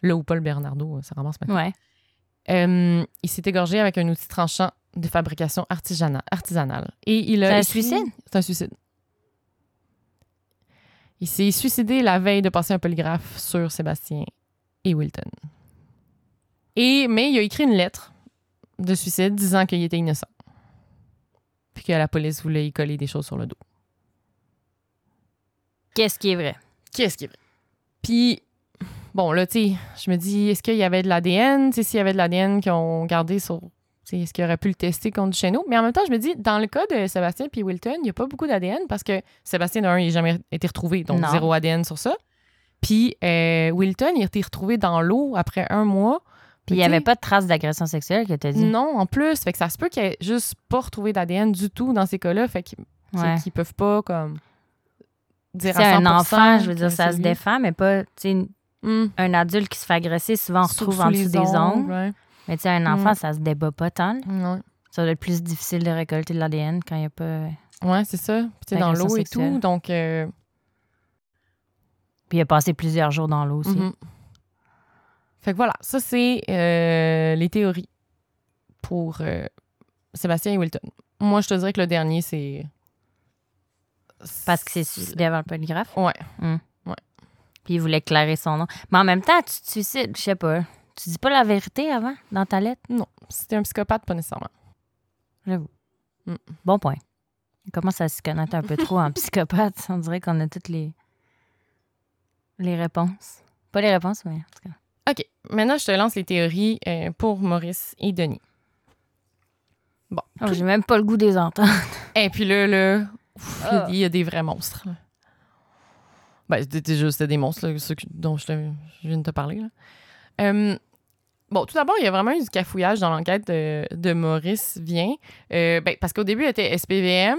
Là où Paul Bernardo euh, se ramasse maintenant. Ouais. Euh, il s'est égorgé avec un outil tranchant de fabrication artisana- artisanale. Et il a C'est un écrit- suicide? C'est un suicide. Il s'est suicidé la veille de passer un polygraphe sur Sébastien et Wilton. Et, mais il a écrit une lettre de suicide disant qu'il était innocent. Puis que la police voulait y coller des choses sur le dos. Qu'est-ce qui est vrai? Qu'est-ce qui est vrai? Puis, bon, là, tu sais, je me dis, est-ce qu'il y avait de l'ADN? Tu sais, s'il y avait de l'ADN qu'ils ont gardé sur. tu sais, Est-ce qu'il aurait pu le tester contre Duchesneau? Mais en même temps, je me dis, dans le cas de Sébastien puis Wilton, il n'y a pas beaucoup d'ADN parce que Sébastien, d'un, il n'a jamais été retrouvé, donc Non. zéro ADN sur ça. Puis euh, Wilton, il a été retrouvé dans l'eau après un mois. Puis il n'y avait pas de traces d'agression sexuelle que tu as dit? Non, en plus. Fait que ça se peut qu'il n'y ait juste pas retrouvé d'ADN du tout dans ces cas-là. Fait qu'ils Ouais. peuvent pas, comme. Dire C'est à un 100% enfant, je veux dire, ça se défend, mais pas, Hum. un adulte qui se fait agresser, souvent on retrouve sous en dessous des ongles. ouais. Mais tu sais, un enfant, Mm. ça se débat pas tant. Ouais. Ça doit être plus difficile de récolter de l'ADN quand il n'y a pas. Ouais, c'est ça. Puis tu sais, dans l'eau et tout. Donc, euh, Puis il a passé plusieurs jours dans l'eau aussi. Fait que voilà, ça c'est euh, les théories pour euh, Sébastien et Wilton. Moi, je te dirais que le dernier, c'est. Parce que c'est suicidé avant le polygraphe? Ouais. Puis il voulait éclairer son nom. Mais en même temps, tu te suicides, je sais pas. Tu dis pas la vérité avant, dans ta lettre? Non, c'était un psychopathe, pas nécessairement. J'avoue. Mm. Bon point. On commence à se connaître un peu trop en psychopathe? On dirait qu'on a toutes les, les réponses. Pas les réponses, mais en tout cas. OK. Maintenant, je te lance les théories euh, pour Maurice et Denis. Bon. Oh, J'ai même pas le goût des entendre. Et puis là, là ouf, il y a- Ah. il y a des vrais monstres. là. Ben, c'était déjà c'était des monstres, là, ceux dont je, te- je viens de te parler. là. Euh, bon, tout d'abord, il y a vraiment eu du cafouillage dans l'enquête de, de Maurice Vient. Euh, ben, parce qu'au début, il était SPVM.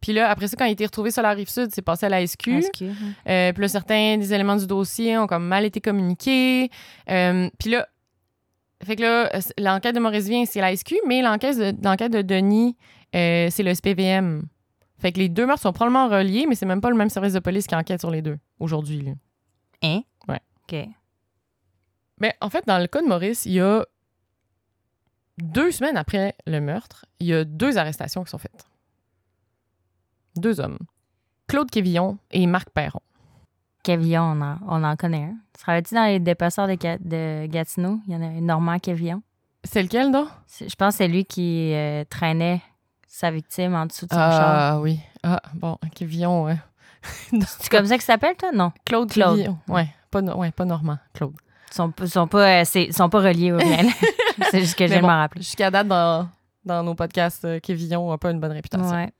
Puis là, après ça, quand il a été retrouvé sur la rive sud, c'est passé à la SQ. Euh, puis là, certains des éléments du dossier ont comme mal été communiqués. Euh, puis là, fait que là, l'enquête de Maurice Vient, c'est la SQ, mais l'enquête de, l'enquête de Denis, euh, c'est le SPVM. Fait que les deux meurtres sont probablement reliés, mais c'est même pas le même service de police qui enquête sur les deux aujourd'hui. là. Hein? Ouais. OK. Mais en fait, dans le cas de Maurice, il y a deux semaines après le meurtre, il y a deux arrestations qui sont faites. Deux hommes. Claude Quévillon et Marc Perron. Kévillon, on en, on en connaît un. Travailles-tu dans les dépasseurs de, Ga- de Gatineau? Il y en a un Normand Kévillon. C'est lequel, donc? C'est- Je pense que c'est lui qui euh, traînait sa victime en dessous de son char. Ah oui. Ah, bon, Quévillon, ouais. C'est comme ça qu'il s'appelle, toi? Non. Claude, Claude. Quévillon. Ouais, pas, no- ouais, pas Normand, Claude. Ils sont, sont, pas, euh, sont pas reliés au c'est juste que je viens bon, m'en rappeler. Jusqu'à date, dans, dans nos podcasts, euh, Quévillon n'a pas une bonne réputation. Ouais.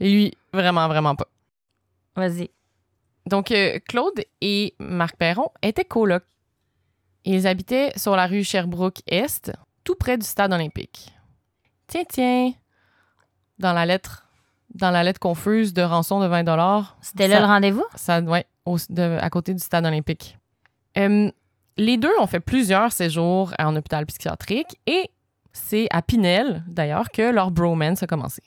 Lui, vraiment, vraiment pas. Vas-y. Donc, euh, Claude et Marc Perron étaient colocs. Ils habitaient sur la rue Sherbrooke-Est, tout près du stade olympique. Tiens, tiens, dans la lettre, dans la lettre confuse de rançon de 20 C'était là le rendez-vous? ça, ouais, au- de- à côté du stade olympique. Euh, les deux ont fait plusieurs séjours en hôpital psychiatrique et c'est à Pinel, d'ailleurs, que leur bromance a commencé.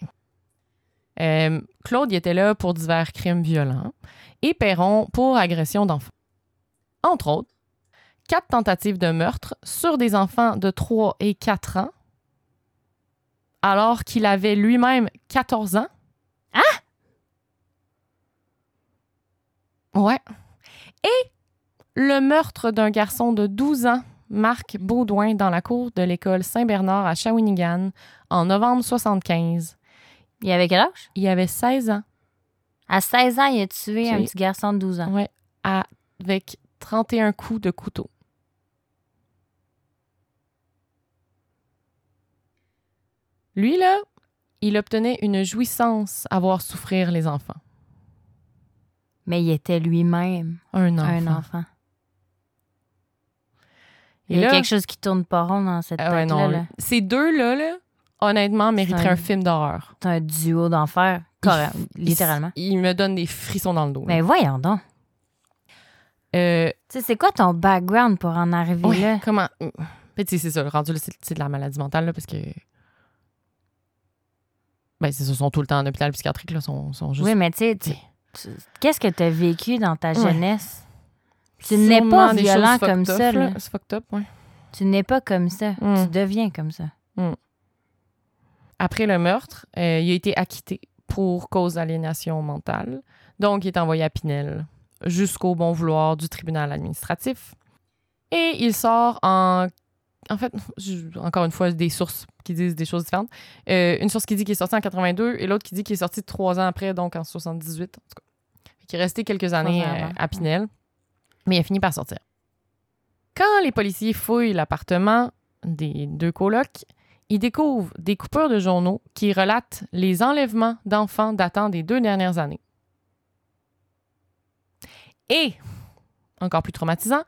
Euh, Claude était là pour divers crimes violents et Perron pour agression d'enfants. Entre autres, quatre tentatives de meurtre sur des enfants de 3 et 4 ans, alors qu'il avait lui-même 14 ans. Ouais. Et le meurtre d'un garçon de 12 ans, Marc Baudouin, dans la cour de l'école Saint-Bernard à Shawinigan en novembre 75. Il avait quel âge? Il avait 16 ans. À 16 ans, il a tué un petit garçon de 12 ans. Ouais, avec 31 coups de couteau. Lui, là, il obtenait une jouissance à voir souffrir les enfants. Mais il était lui-même Un enfant. un enfant. Et Il y a là- quelque chose qui tourne pas rond dans cette Ah ouais, non. là. Ces deux-là, là, honnêtement, mériteraient un- un film d'horreur. C'est un duo d'enfer. Littéralement. Il, il me donne des frissons dans le dos. là. Mais voyons donc. Euh, Tu sais, c'est quoi ton background pour en arriver ouais, là? comment... Sais, c'est ça, le rendu c'est de la maladie mentale, là, parce que... Ben, c'est ça, ils sont tout le temps en hôpital psychiatrique, là, sont, sont juste... Oui, mais tu sais, qu'est-ce que tu as vécu dans ta Ouais. jeunesse? Tu n'es pas violent comme up, ça, là. Fucked up, ouais. Tu n'es pas comme ça. Mm. Tu deviens comme ça. Après le meurtre, euh, il a été acquitté pour cause d'aliénation mentale. Donc, il est envoyé à Pinel jusqu'au bon vouloir du tribunal administratif. Et il sort en... En fait, je- encore une fois, des sources qui disent des choses différentes. Euh, une source qui dit qu'il est sorti en 82 et l'autre qui dit qu'il est sorti trois ans après, donc en 78. En tout cas. Qu'il est resté quelques années euh, à Pinel, mais il a fini par sortir. Quand les policiers fouillent l'appartement des deux colocs, ils découvrent des coupures de journaux qui relatent les enlèvements d'enfants datant des deux dernières années. Et, encore plus traumatisant,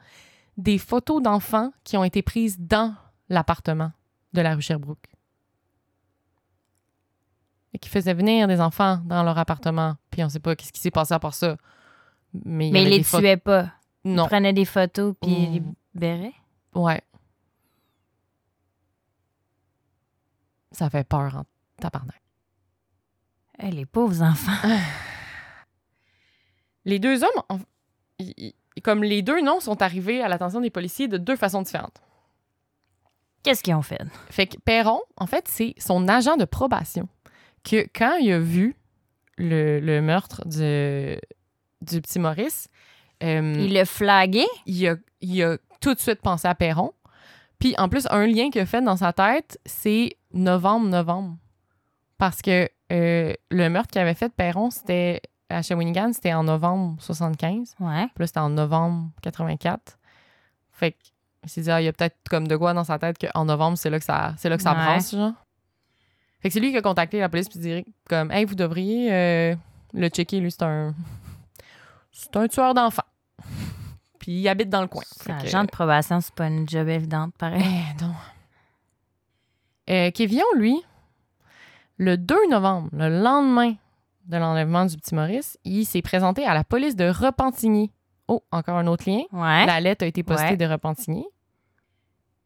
des photos d'enfants qui ont été prises dans l'appartement de la rue Sherbrooke. Et qui faisaient venir des enfants dans leur appartement. Puis on sait pas qu'est-ce qui s'est passé à part ça. Mais, il Mais il les tuait pas. Non. Il prenait des photos puis il Mm. libérait. Ouais. Ça fait peur en tabarnak. Eh, les pauvres enfants. Les deux hommes, en- ils- ils- comme les deux noms sont arrivés à l'attention des policiers de deux façons différentes. Qu'est-ce qu'ils ont fait? Fait que Perron, en fait, c'est son agent de probation que quand il a vu le, le meurtre du, du petit Maurice, euh, Il l'a flagué? il, a, il a tout de suite pensé à Perron. Puis en plus, un lien qu'il a fait dans sa tête, c'est novembre-novembre. Parce que euh, le meurtre qu'il avait fait de Perron, c'était à Shawinigan, c'était en novembre 75. Ouais. Puis là, c'était en novembre 84. Fait que, il s'est dit, ah, il y a peut-être comme de quoi dans sa tête qu'en novembre, c'est là que ça, c'est là que ça Ouais. brasse, genre. Fait que c'est lui qui a contacté la police puis direct comme, hey, vous devriez euh, le checker, lui, c'est un. C'est un tueur d'enfants. Puis il habite dans le coin. Que- agent de probation, c'est pas une job évidente, pareil. eh, non. Euh, Kévillon, lui, le 2 novembre, le lendemain de l'enlèvement du petit Maurice, il s'est présenté à la police de Repentigny. Oh, encore un autre lien. Ouais. La lettre a été postée Ouais. de Repentigny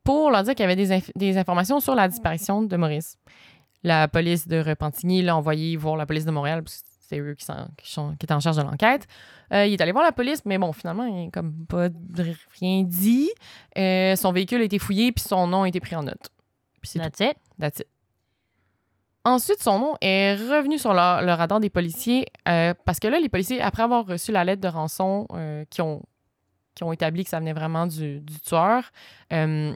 pour leur dire qu'il y avait des, inf- des informations sur la disparition de Maurice. La police de Repentigny l'a envoyé voir la police de Montréal, parce que c'est eux qui, sont, qui, sont- qui étaient en charge de l'enquête. Euh, il est allé voir la police, mais bon, finalement, il comme pas rien dit. Euh, son véhicule a été fouillé, puis son nom a été pris en note. Puis c'est. That's it? That's it. Ensuite, son nom est revenu sur le radar des policiers euh, parce que là, les policiers, après avoir reçu la lettre de rançon qui, ont, qui ont établi que ça venait vraiment du, du tueur, euh,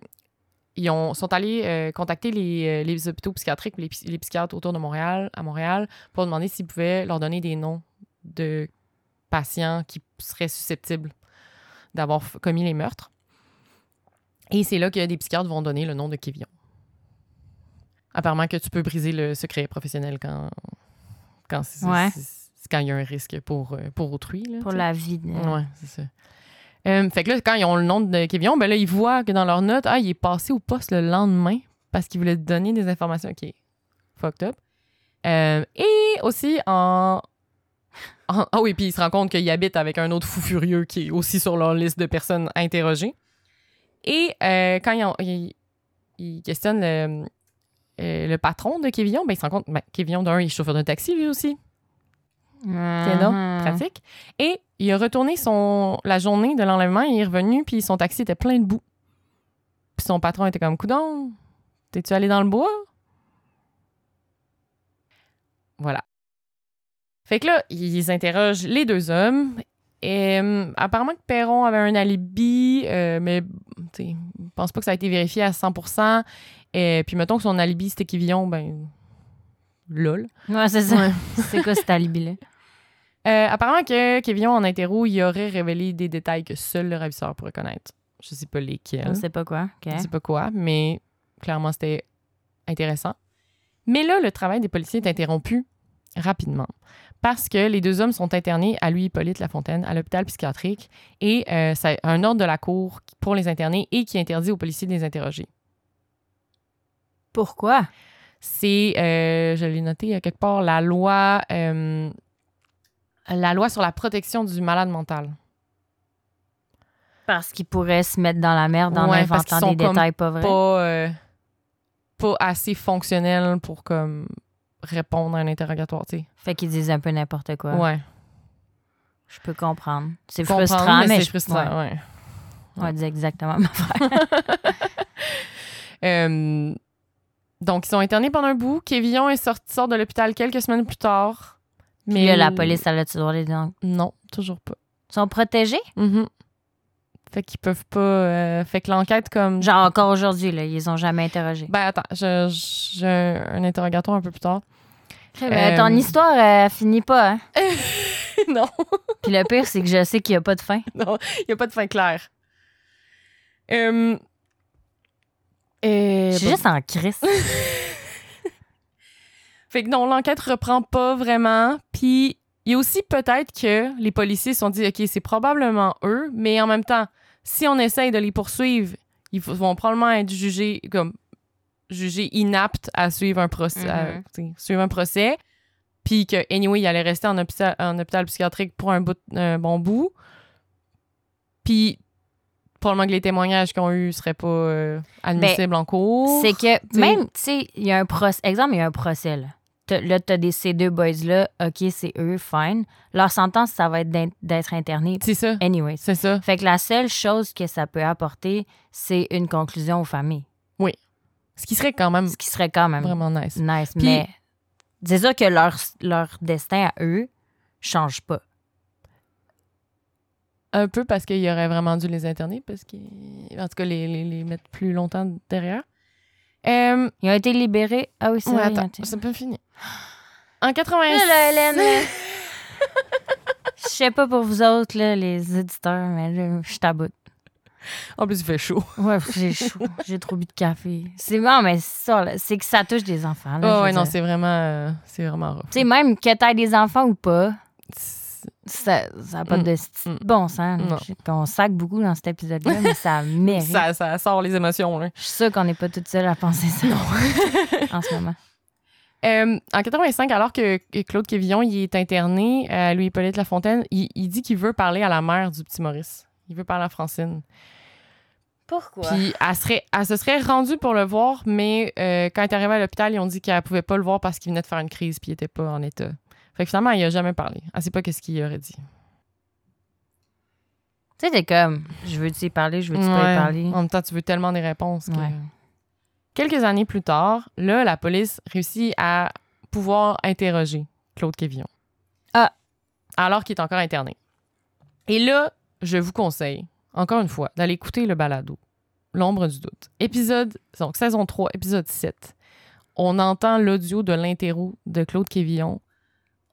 ils ont, sont allés euh, contacter les, euh, les hôpitaux psychiatriques, les, psy- les psychiatres autour de Montréal, à Montréal, pour demander s'ils pouvaient leur donner des noms de patients qui seraient susceptibles d'avoir commis les meurtres. Et c'est là que des psychiatres vont donner le nom de Kévillon. Apparemment que tu peux briser le secret professionnel quand, quand c'est- Ouais. c'est- c'est quand il y a un risque pour, euh, pour autrui. là, Pour la vie. de- Ouais, c'est ça. Euh, fait que là, quand ils ont le nom de Kévillon, ben là, ils voient que dans leur note, ah, il est passé au poste le lendemain parce qu'il voulait donner des informations. OK. Fucked up. Euh, et aussi en. Ah oui, puis il se rend compte qu'il habite avec un autre fou furieux qui est aussi sur leur liste de personnes interrogées. Et euh, quand ils, ont- ils- ils questionnent le, le patron de Kévillon, ben, il se rend compte, ben, Kévillon, d'un, il est chauffeur de taxi lui aussi. Mhm. pratique. Et il a retourné son, la journée de l'enlèvement, il est revenu, puis son taxi était plein de boue. Puis son patron était comme, Coudon, t'es-tu allé dans le bois? Voilà. Fait que là, ils interrogent les deux hommes. Et euh, apparemment que Perron avait un alibi, euh, mais tu sais, je pense pas que ça a été vérifié à 100% Et puis mettons que son alibi c'était Kivillon, ben lol. Ouais, c'est ça. c'est quoi cet alibi-là? Euh, apparemment que Kevillon en interro, il aurait révélé des détails que seul le ravisseur pourrait connaître. Je sais pas lesquels. On sait pas quoi. OK. Je sais pas quoi, mais clairement c'était intéressant. Mais là, le travail des policiers est interrompu rapidement. Parce que les deux hommes sont internés à lui, Hippolyte Lafontaine, à l'hôpital psychiatrique, et euh, c'est un ordre de la cour pour les interner et qui interdit aux policiers de les interroger. Pourquoi? C'est, euh, je l'ai noté quelque part, la loi, euh, la loi sur la protection du malade mental. Parce qu'ils pourraient se mettre dans la merde en Ouais, parce inventant sont des comme détails pas vrais. Pas, euh, pas assez fonctionnel pour comme répondre à un interrogatoire, tu sais. Fait qu'ils disent un peu n'importe quoi. Ouais. Je peux comprendre. C'est frustrant, mais, c'est je- frustrant, ouais. On va dire exactement ma frère. Euh, donc, ils sont internés pendant un bout. Kévillon est sorti sort de l'hôpital quelques semaines plus tard. Mais là, la police, elle a-tu droit les? Non, toujours pas. Ils sont protégés? Mhm. Fait qu'ils peuvent pas. euh, fait que l'enquête, comme. Genre encore aujourd'hui, là, ils ont jamais interrogés. Ben, attends, j'ai un interrogatoire un peu plus tard. Mais euh, ton histoire, elle finit pas, hein? non, Puis le pire, c'est que je sais qu'il n'y a pas de fin. non, il n'y a pas de fin claire. Euh, euh, Je suis bon. juste en crise. Fait que non, l'enquête reprend pas vraiment. Puis il y a aussi peut-être que les policiers se sont dit, OK, c'est probablement eux, mais en même temps, si on essaye de les poursuivre, ils vont probablement être jugés comme jugés inaptes à suivre un procès. tu sais, suivre un procès. Puis que, anyway, il allait rester en hôpital, en hôpital psychiatrique pour un, bout, un bon bout. Puis, probablement que les témoignages qu'ils ont eus seraient pas euh, admissibles en cours. C'est que T'sais- même, tu sais, il y a un procès. Exemple, il y a un procès, là. Là, tu as des, ces deux boys-là, OK, c'est eux, fine. Leur sentence, ça va être d'être interné. C'est ça. Anyways. C'est ça. Fait que la seule chose que ça peut apporter, c'est une conclusion aux familles. Ce qui serait quand même Ce qui serait quand même vraiment nice. nice. Puis- mais sûr que leur, leur destin à eux change pas. Un peu parce qu'il aurait vraiment dû les interner, parce qu'en tout cas, les, les, les mettre plus longtemps derrière. Euh, Ils ont été libérés. Ah oui, c'est ouais, vrai. été- c'est pas fini. En 80... Là, Hélène. Je sais pas pour vous autres, là, les éditeurs, mais là, je taboute. En plus, il fait chaud. Ouais, j'ai chaud. J'ai trop bu de café. C'est bon, mais c'est ça, là, c'est que ça touche des enfants. là, Oh, ouais, non, dire. c'est vraiment, euh, c'est vraiment rough. Tu sais, même que t'aies des enfants ou pas, C'est- ça n'a pas Mm. de Mm. bon sens. qu'on sac beaucoup dans cet épisode-là, mais ça mérite. Ça, ça sort les émotions, là. Je suis sûre qu'on n'est pas toutes seules à penser ça en ce moment. Euh, en 85, alors que que Claude Quévillon il est interné à Louis-Hippolyte Lafontaine, il, il dit qu'il veut parler à la mère du petit Maurice. Il veut parler à Francine. Pourquoi? Puis elle, serait, elle se serait rendue pour le voir, mais euh, quand elle est arrivée à l'hôpital, ils ont dit qu'elle pouvait pas le voir parce qu'il venait de faire une crise puis il était pas en état. Fait que finalement, il a jamais parlé. Elle sait pas qu'est-ce qu'il aurait dit. Tu sais, t'es comme, je veux-tu y parler, je veux-tu pas Ouais. y parler? En même temps, tu veux tellement des réponses. que- Ouais. Quelques années plus tard, là, la police réussit à pouvoir interroger Claude Quévillon. Ah. Alors qu'il est encore interné. Et là, je vous conseille, encore une fois, d'aller écouter le balado. L'ombre du doute. Épisode, donc saison 3, épisode 7. On entend l'audio de l'interro de Claude Quévillon.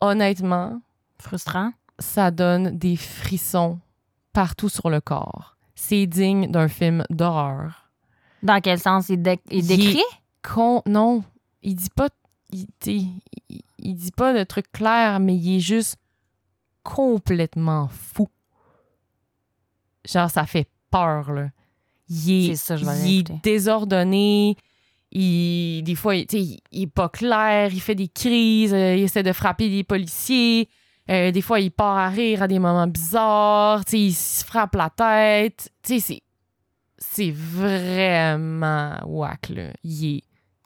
Honnêtement, Frustrant. ça donne des frissons partout sur le corps. C'est digne d'un film d'horreur. Dans quel sens? Il, dé- il Il- décrit? con. Non, il dit pas. Il, t'sais, il, il dit pas de trucs clairs, mais il est juste complètement fou. Genre, ça fait peur, là. Il est, C'est ça, je vais il est l'écouter. désordonné. Il, des fois, il, il, il est pas clair. Il fait des crises. euh, il essaie de frapper des policiers. euh, des fois, il part à rire à des moments bizarres. il se frappe la tête. C'est c'est vraiment whack, là. Il est...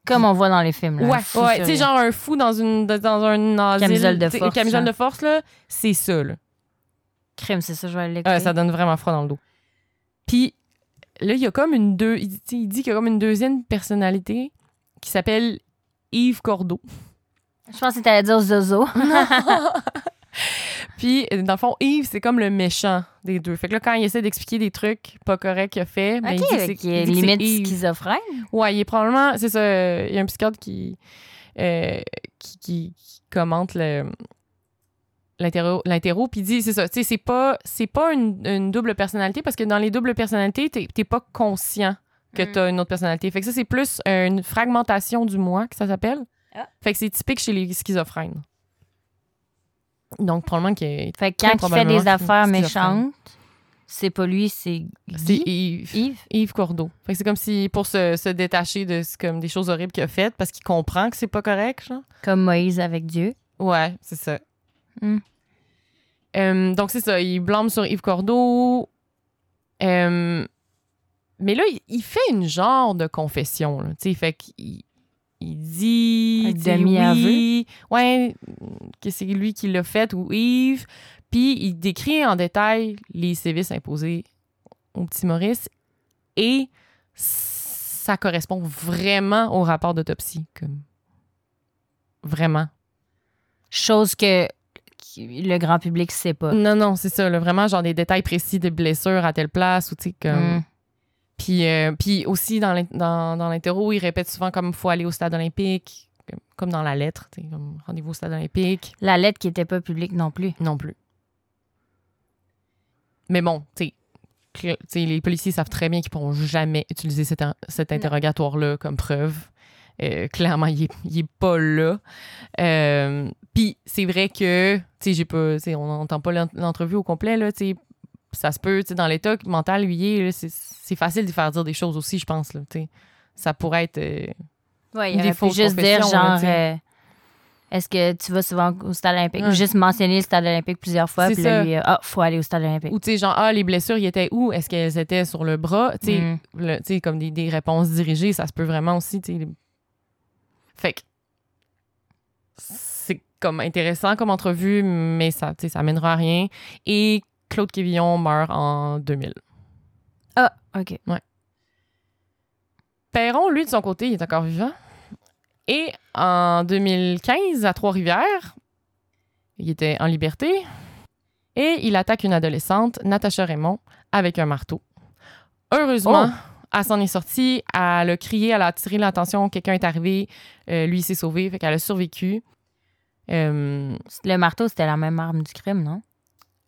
Comme on voit dans les films. Là, Ouais, fou ouais. Tu sais, furieux. genre un fou dans, une, dans un asile. Camisole de force, Camisole hein. de force, là. C'est ça, là. Crime, c'est ça, je vais l'écouter. Ouais, ça donne vraiment froid dans le dos. Puis là, il y a comme une deux... Il, dit qu'il y a comme une deuxième personnalité qui s'appelle Yves Cordeau. Je pensais que t'allais dire Zozo. Puis, dans le fond, Yves, c'est comme le méchant des deux. Fait que là, quand il essaie d'expliquer des trucs pas corrects qu'il a fait, ben, il dit que c'est limite Yves. schizophrène. Ouais, il est probablement. C'est ça. Il y a un psychiatre qui, euh, qui, qui- qui commente le. L'interro, puis il dit, c'est ça, tu sais, c'est pas, c'est pas une, une double personnalité parce que dans les doubles personnalités, t'es, t'es pas conscient que Mm. t'as une autre personnalité. Fait que ça, c'est plus une fragmentation du moi que ça s'appelle. Ah. Fait que c'est typique chez les schizophrènes. Donc, probablement qu'il Fait que quand il fait des affaires méchantes, c'est pas lui, c'est c'est. Yves. Yves? Yves Cordeau. Fait que c'est comme si, pour se, se détacher de ce- comme des choses horribles qu'il a faites, parce qu'il comprend que c'est pas correct, genre. Comme Moïse avec Dieu. Ouais, c'est ça. Hmm. Euh, donc, c'est ça. Il blâme sur Yves Cordeau. Euh, mais là, il, il fait une genre de confession. Là. Tu sais, fait qu'il il dit. Un demi-aveu. oui, ouais, que c'est lui qui l'a fait ou Yves. Puis il décrit en détail les sévices imposés au petit Maurice et ça correspond vraiment au rapport d'autopsie. Comme... Vraiment. Chose que le grand public sait pas. Non, non, c'est ça. là, vraiment, genre des détails précis des blessures à telle place ou tu sais, comme. Mm. Puis, euh, puis aussi, dans l'in- dans, dans l'interro, il répète souvent comme faut aller au stade olympique, comme, comme dans la lettre, comme rendez-vous au stade olympique. La lettre qui était pas publique non plus. Non plus. Mais bon, tu sais, les policiers savent très bien qu'ils pourront jamais utiliser cet, interrogatoire-là comme preuve. Euh, clairement, il est, il est pas là. Euh, Puis c'est vrai que, tu sais, j'ai pas, on n'entend pas l'en- l'entrevue au complet, là, tu sais, ça se peut, tu sais, dans l'état mental, lui, c'est facile de faire dire des choses aussi, je pense, là, tu sais. Ça pourrait être... euh, Ouais, il aurait pu juste dire genre euh, est-ce que tu vas souvent au stade olympique? Ouais. Juste mentionner le stade olympique plusieurs fois, puis là, lui, euh, ah, faut aller au stade olympique. Ou, tu sais, genre, ah, les blessures, ils étaient où? Est-ce qu'elles étaient sur le bras? Tu sais, Mm. le- tu sais, comme des, des réponses dirigées, ça se peut vraiment aussi, tu sais. Fait que comme intéressant comme entrevue, mais ça, tu sais, ça mènera à rien. Et Claude Quévillon meurt en 2000. Ah, OK. Perron, lui, de son côté, il est encore vivant. Et en 2015, à Trois-Rivières, il était en liberté et il attaque une adolescente, Natacha Raymond, avec un marteau. Heureusement, Oh! elle s'en est sortie, elle a crié, elle a attiré l'attention, quelqu'un est arrivé, euh, lui il s'est sauvé, fait qu'elle a survécu. Euh, Le marteau, c'était la même arme du crime, non?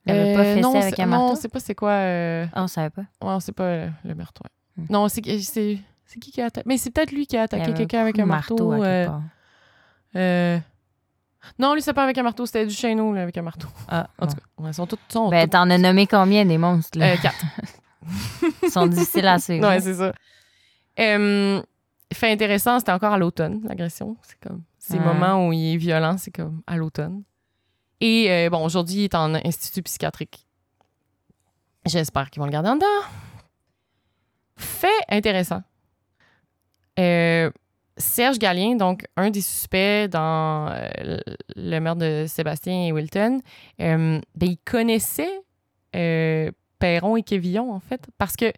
Elle euh, pas fessé non, avec un Non, marteau? c'est pas c'est quoi. euh, Ah, on savait pas. Ouais, on sait pas euh, le ouais. Hmm. Non, c'est qui qui a attaqué. Mais c'est peut-être lui qui a attaqué quelqu'un avec un marteau. quelque euh, euh, Non, lui, c'est pas avec un marteau, c'était du chêneau là, avec un marteau. Ah, En tout cas, ouais, ils sont tous. Sont Ben, t'en as nommé combien des monstres, là? euh, quatre. Ils sont difficiles à suivre. ouais, c'est ça. Fait intéressant, c'était encore à l'automne, l'agression. C'est comme. Ces Ouais. moments où il est violent, c'est comme à l'automne. Et euh, bon, aujourd'hui, il est en institut psychiatrique. J'espère qu'ils vont le garder en dedans. Fait intéressant. Euh, Serge Gallien, donc un des suspects dans euh, le meurtre de Sébastien et Wilton, euh, ben, il connaissait euh, Perron et Kévillon, en fait, parce que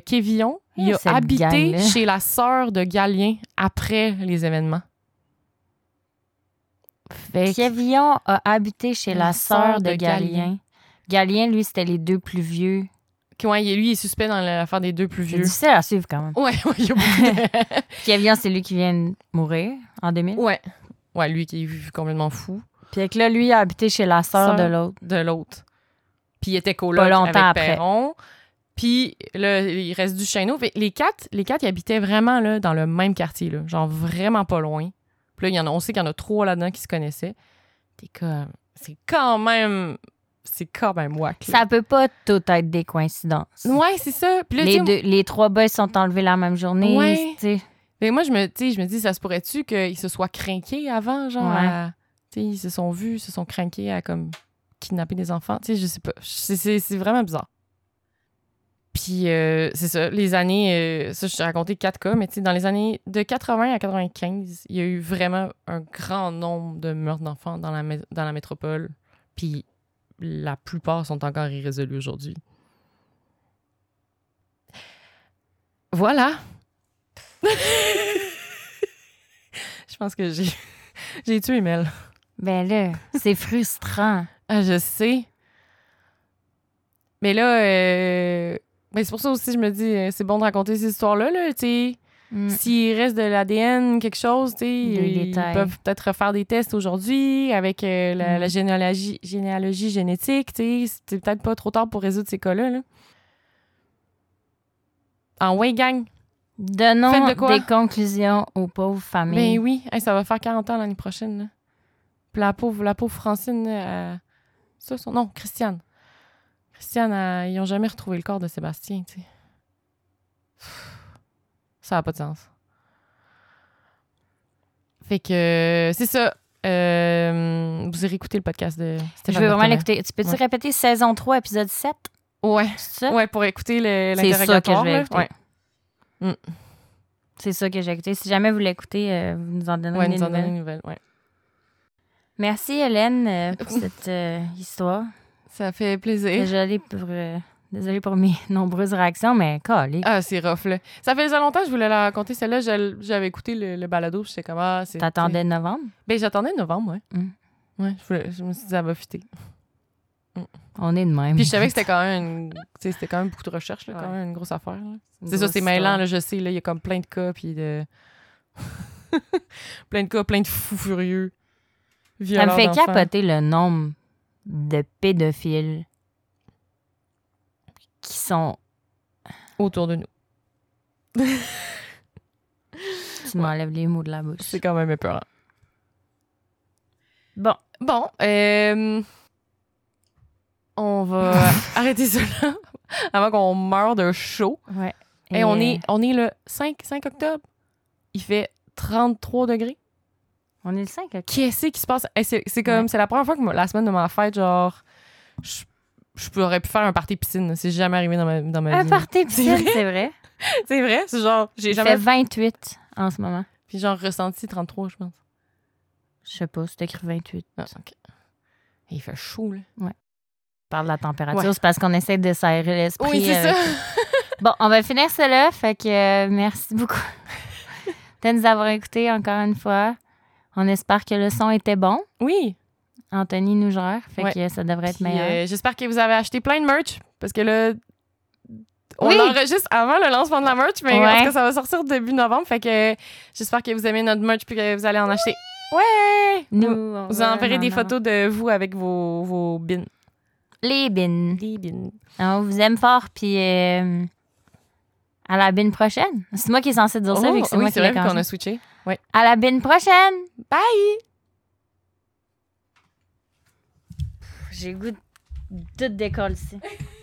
Kévillon, il a habité chez la sœur de Gallien après les événements. Fait a habité chez La la sœur de de Galien. Galien. Lui, c'était les deux plus vieux. ouais, lui, il est suspect dans l'affaire des deux plus C'est vieux. difficile à suivre quand même. Ouais, ouais, il y a beaucoup de- Kévillon, c'est lui qui vient de mourir en 2000. ouais. Ouais, lui qui est complètement fou Puis là, lui, il a habité chez la sœur de l'autre. de l'autre. Puis il était coloc Pas longtemps avec après. Perron. Puis là, il reste du chêneau. Les quatre, les quatre, ils habitaient vraiment là, dans le même quartier, là, genre vraiment pas loin. Puis là, y en a, on sait qu'il y en a trois là-dedans qui se connaissaient. T'es comme, c'est quand même, c'est quand même wack. là. Ça peut pas tout être des coïncidences. Ouais, c'est ça. Puis là, tu les, sais, deux, les trois boys sont enlevés la même journée. Ouais. tu sais. Mais moi, je me, tu sais, je me dis, ça se pourrait-tu qu'ils se soient craqués avant, genre, Ouais. à- tu sais, ils se sont vus, se sont craqués à comme kidnapper des enfants? Tu sais, je sais pas. C'est- C'est c'est vraiment bizarre. Puis, euh, c'est ça, les années, euh, ça, je t'ai raconté quatre cas, mais tu sais, dans les années de 80 à 95, il y a eu vraiment un grand nombre de meurtres d'enfants dans la, dans la métropole. Puis, la plupart sont encore irrésolus aujourd'hui. Voilà. je pense que j'ai j'ai tué Mel. Ben là, c'est frustrant. Ah, je sais. Mais là, euh, c'est pour ça aussi, je me dis, euh, c'est bon de raconter ces histoires-là, là, tu sais. Mm. S'il reste de l'ADN, quelque chose, tu ils détails. peuvent peut-être refaire des tests aujourd'hui avec euh, la, Mm. la généalogie, généalogie génétique, tu. C'est peut-être pas trop tard pour résoudre ces cas-là, là. En way, gang. Donnons de quoi? des conclusions aux pauvres familles. Ben oui, Hey, ça va faire 40 ans l'année prochaine, là. Puis la pauvre, la pauvre Francine, euh, ça, son nom, Christiane. Christiane, euh, ils ont jamais retrouvé le corps de Sébastien, tu sais. Ça n'a pas de sens. Fait que c'est ça. Euh, vous irez écouter le podcast de Je Stéphane veux vraiment l'écouter. Tu peux-tu Ouais. répéter saison 3, épisode 7? Ouais. C'est ça? Ouais, pour écouter le- C'est ça que je l'interrogatoire. vais. Ouais. C'est ça que j'ai écouté. Si jamais vous l'écoutez, euh, vous nous en donnerez Ouais, des nous en donner nouvelles. une nouvelle. Ouais. Merci Hélène pour cette euh, histoire. Ça fait plaisir. Désolée pour, euh, désolée pour mes nombreuses réactions, mais calé. Ah, c'est rough, là. Ça faisait longtemps que je voulais la raconter. Celle-là, je- j'avais écouté le, le balado. puis J'étais comme, ah, c'est. T'attendais novembre? Ben, j'attendais novembre, ouais. Mm. Ouais, je, voulais- je me suis dit, ça va fitter. On est de même. Puis je savais que c'était quand même sais, c'était quand même beaucoup de recherche, là, quand même une grosse affaire. C'est ça, c'est mêlant, là, je sais, là, il y a comme plein de cas, puis de... plein de cas, plein de fous furieux. Ça me fait capoter le nombre de pédophiles qui sont. Autour de nous. Tu m'enlèves les mots de la bouche. C'est quand même épeurant. Bon, Bon, euh, on va arrêter là, avant qu'on meure de chaud. ouais. Et on est, on est le 5, 5 octobre. Il fait 33 degrés. On est le 5 ok. Qu'est-ce qui se passe? Eh, c'est c'est comme, Ouais. c'est la première fois que la semaine de ma fête, genre, je, je pourrais pu faire un party piscine. C'est jamais arrivé dans ma, dans ma Un vie. party C'est piscine, c'est vrai. C'est vrai? C'est genre, j'ai jamais. fait 28 en ce moment. Puis genre, ressenti 33, je pense. Je sais pas, c'est écrit 28. Ah, ok. Il fait chaud, là. On parle de la température, Ouais. c'est parce qu'on essaie de s'aérer l'esprit. Oui, c'est ça. Bon, on va finir cela. Fait que euh, merci beaucoup de nous avoir écoutés encore une fois. On espère que le son était bon. Oui. Anthony nous gère. Fait Ouais. que ça devrait être Puis, meilleur. euh, J'espère que vous avez acheté plein de merch parce que là, on Oui. enregistre avant le lancement de la merch, mais Ouais. en tout cas, ça va sortir début novembre. Fait que euh, j'espère que vous aimez notre merch puis que vous allez en acheter. Ouais! nous, Vous, on vous va enverrez en des photos de vous avec vos, vos bins. Les bines. Des bins. On vous aime fort. Puis euh, à la bine prochaine. C'est moi qui est censé dire ça, vu que c'est Oh, oui, moi c'est qui l'ai vrai qu'on a switché. À la bine prochaine. Bye! J'ai le goût de tout décoller ici.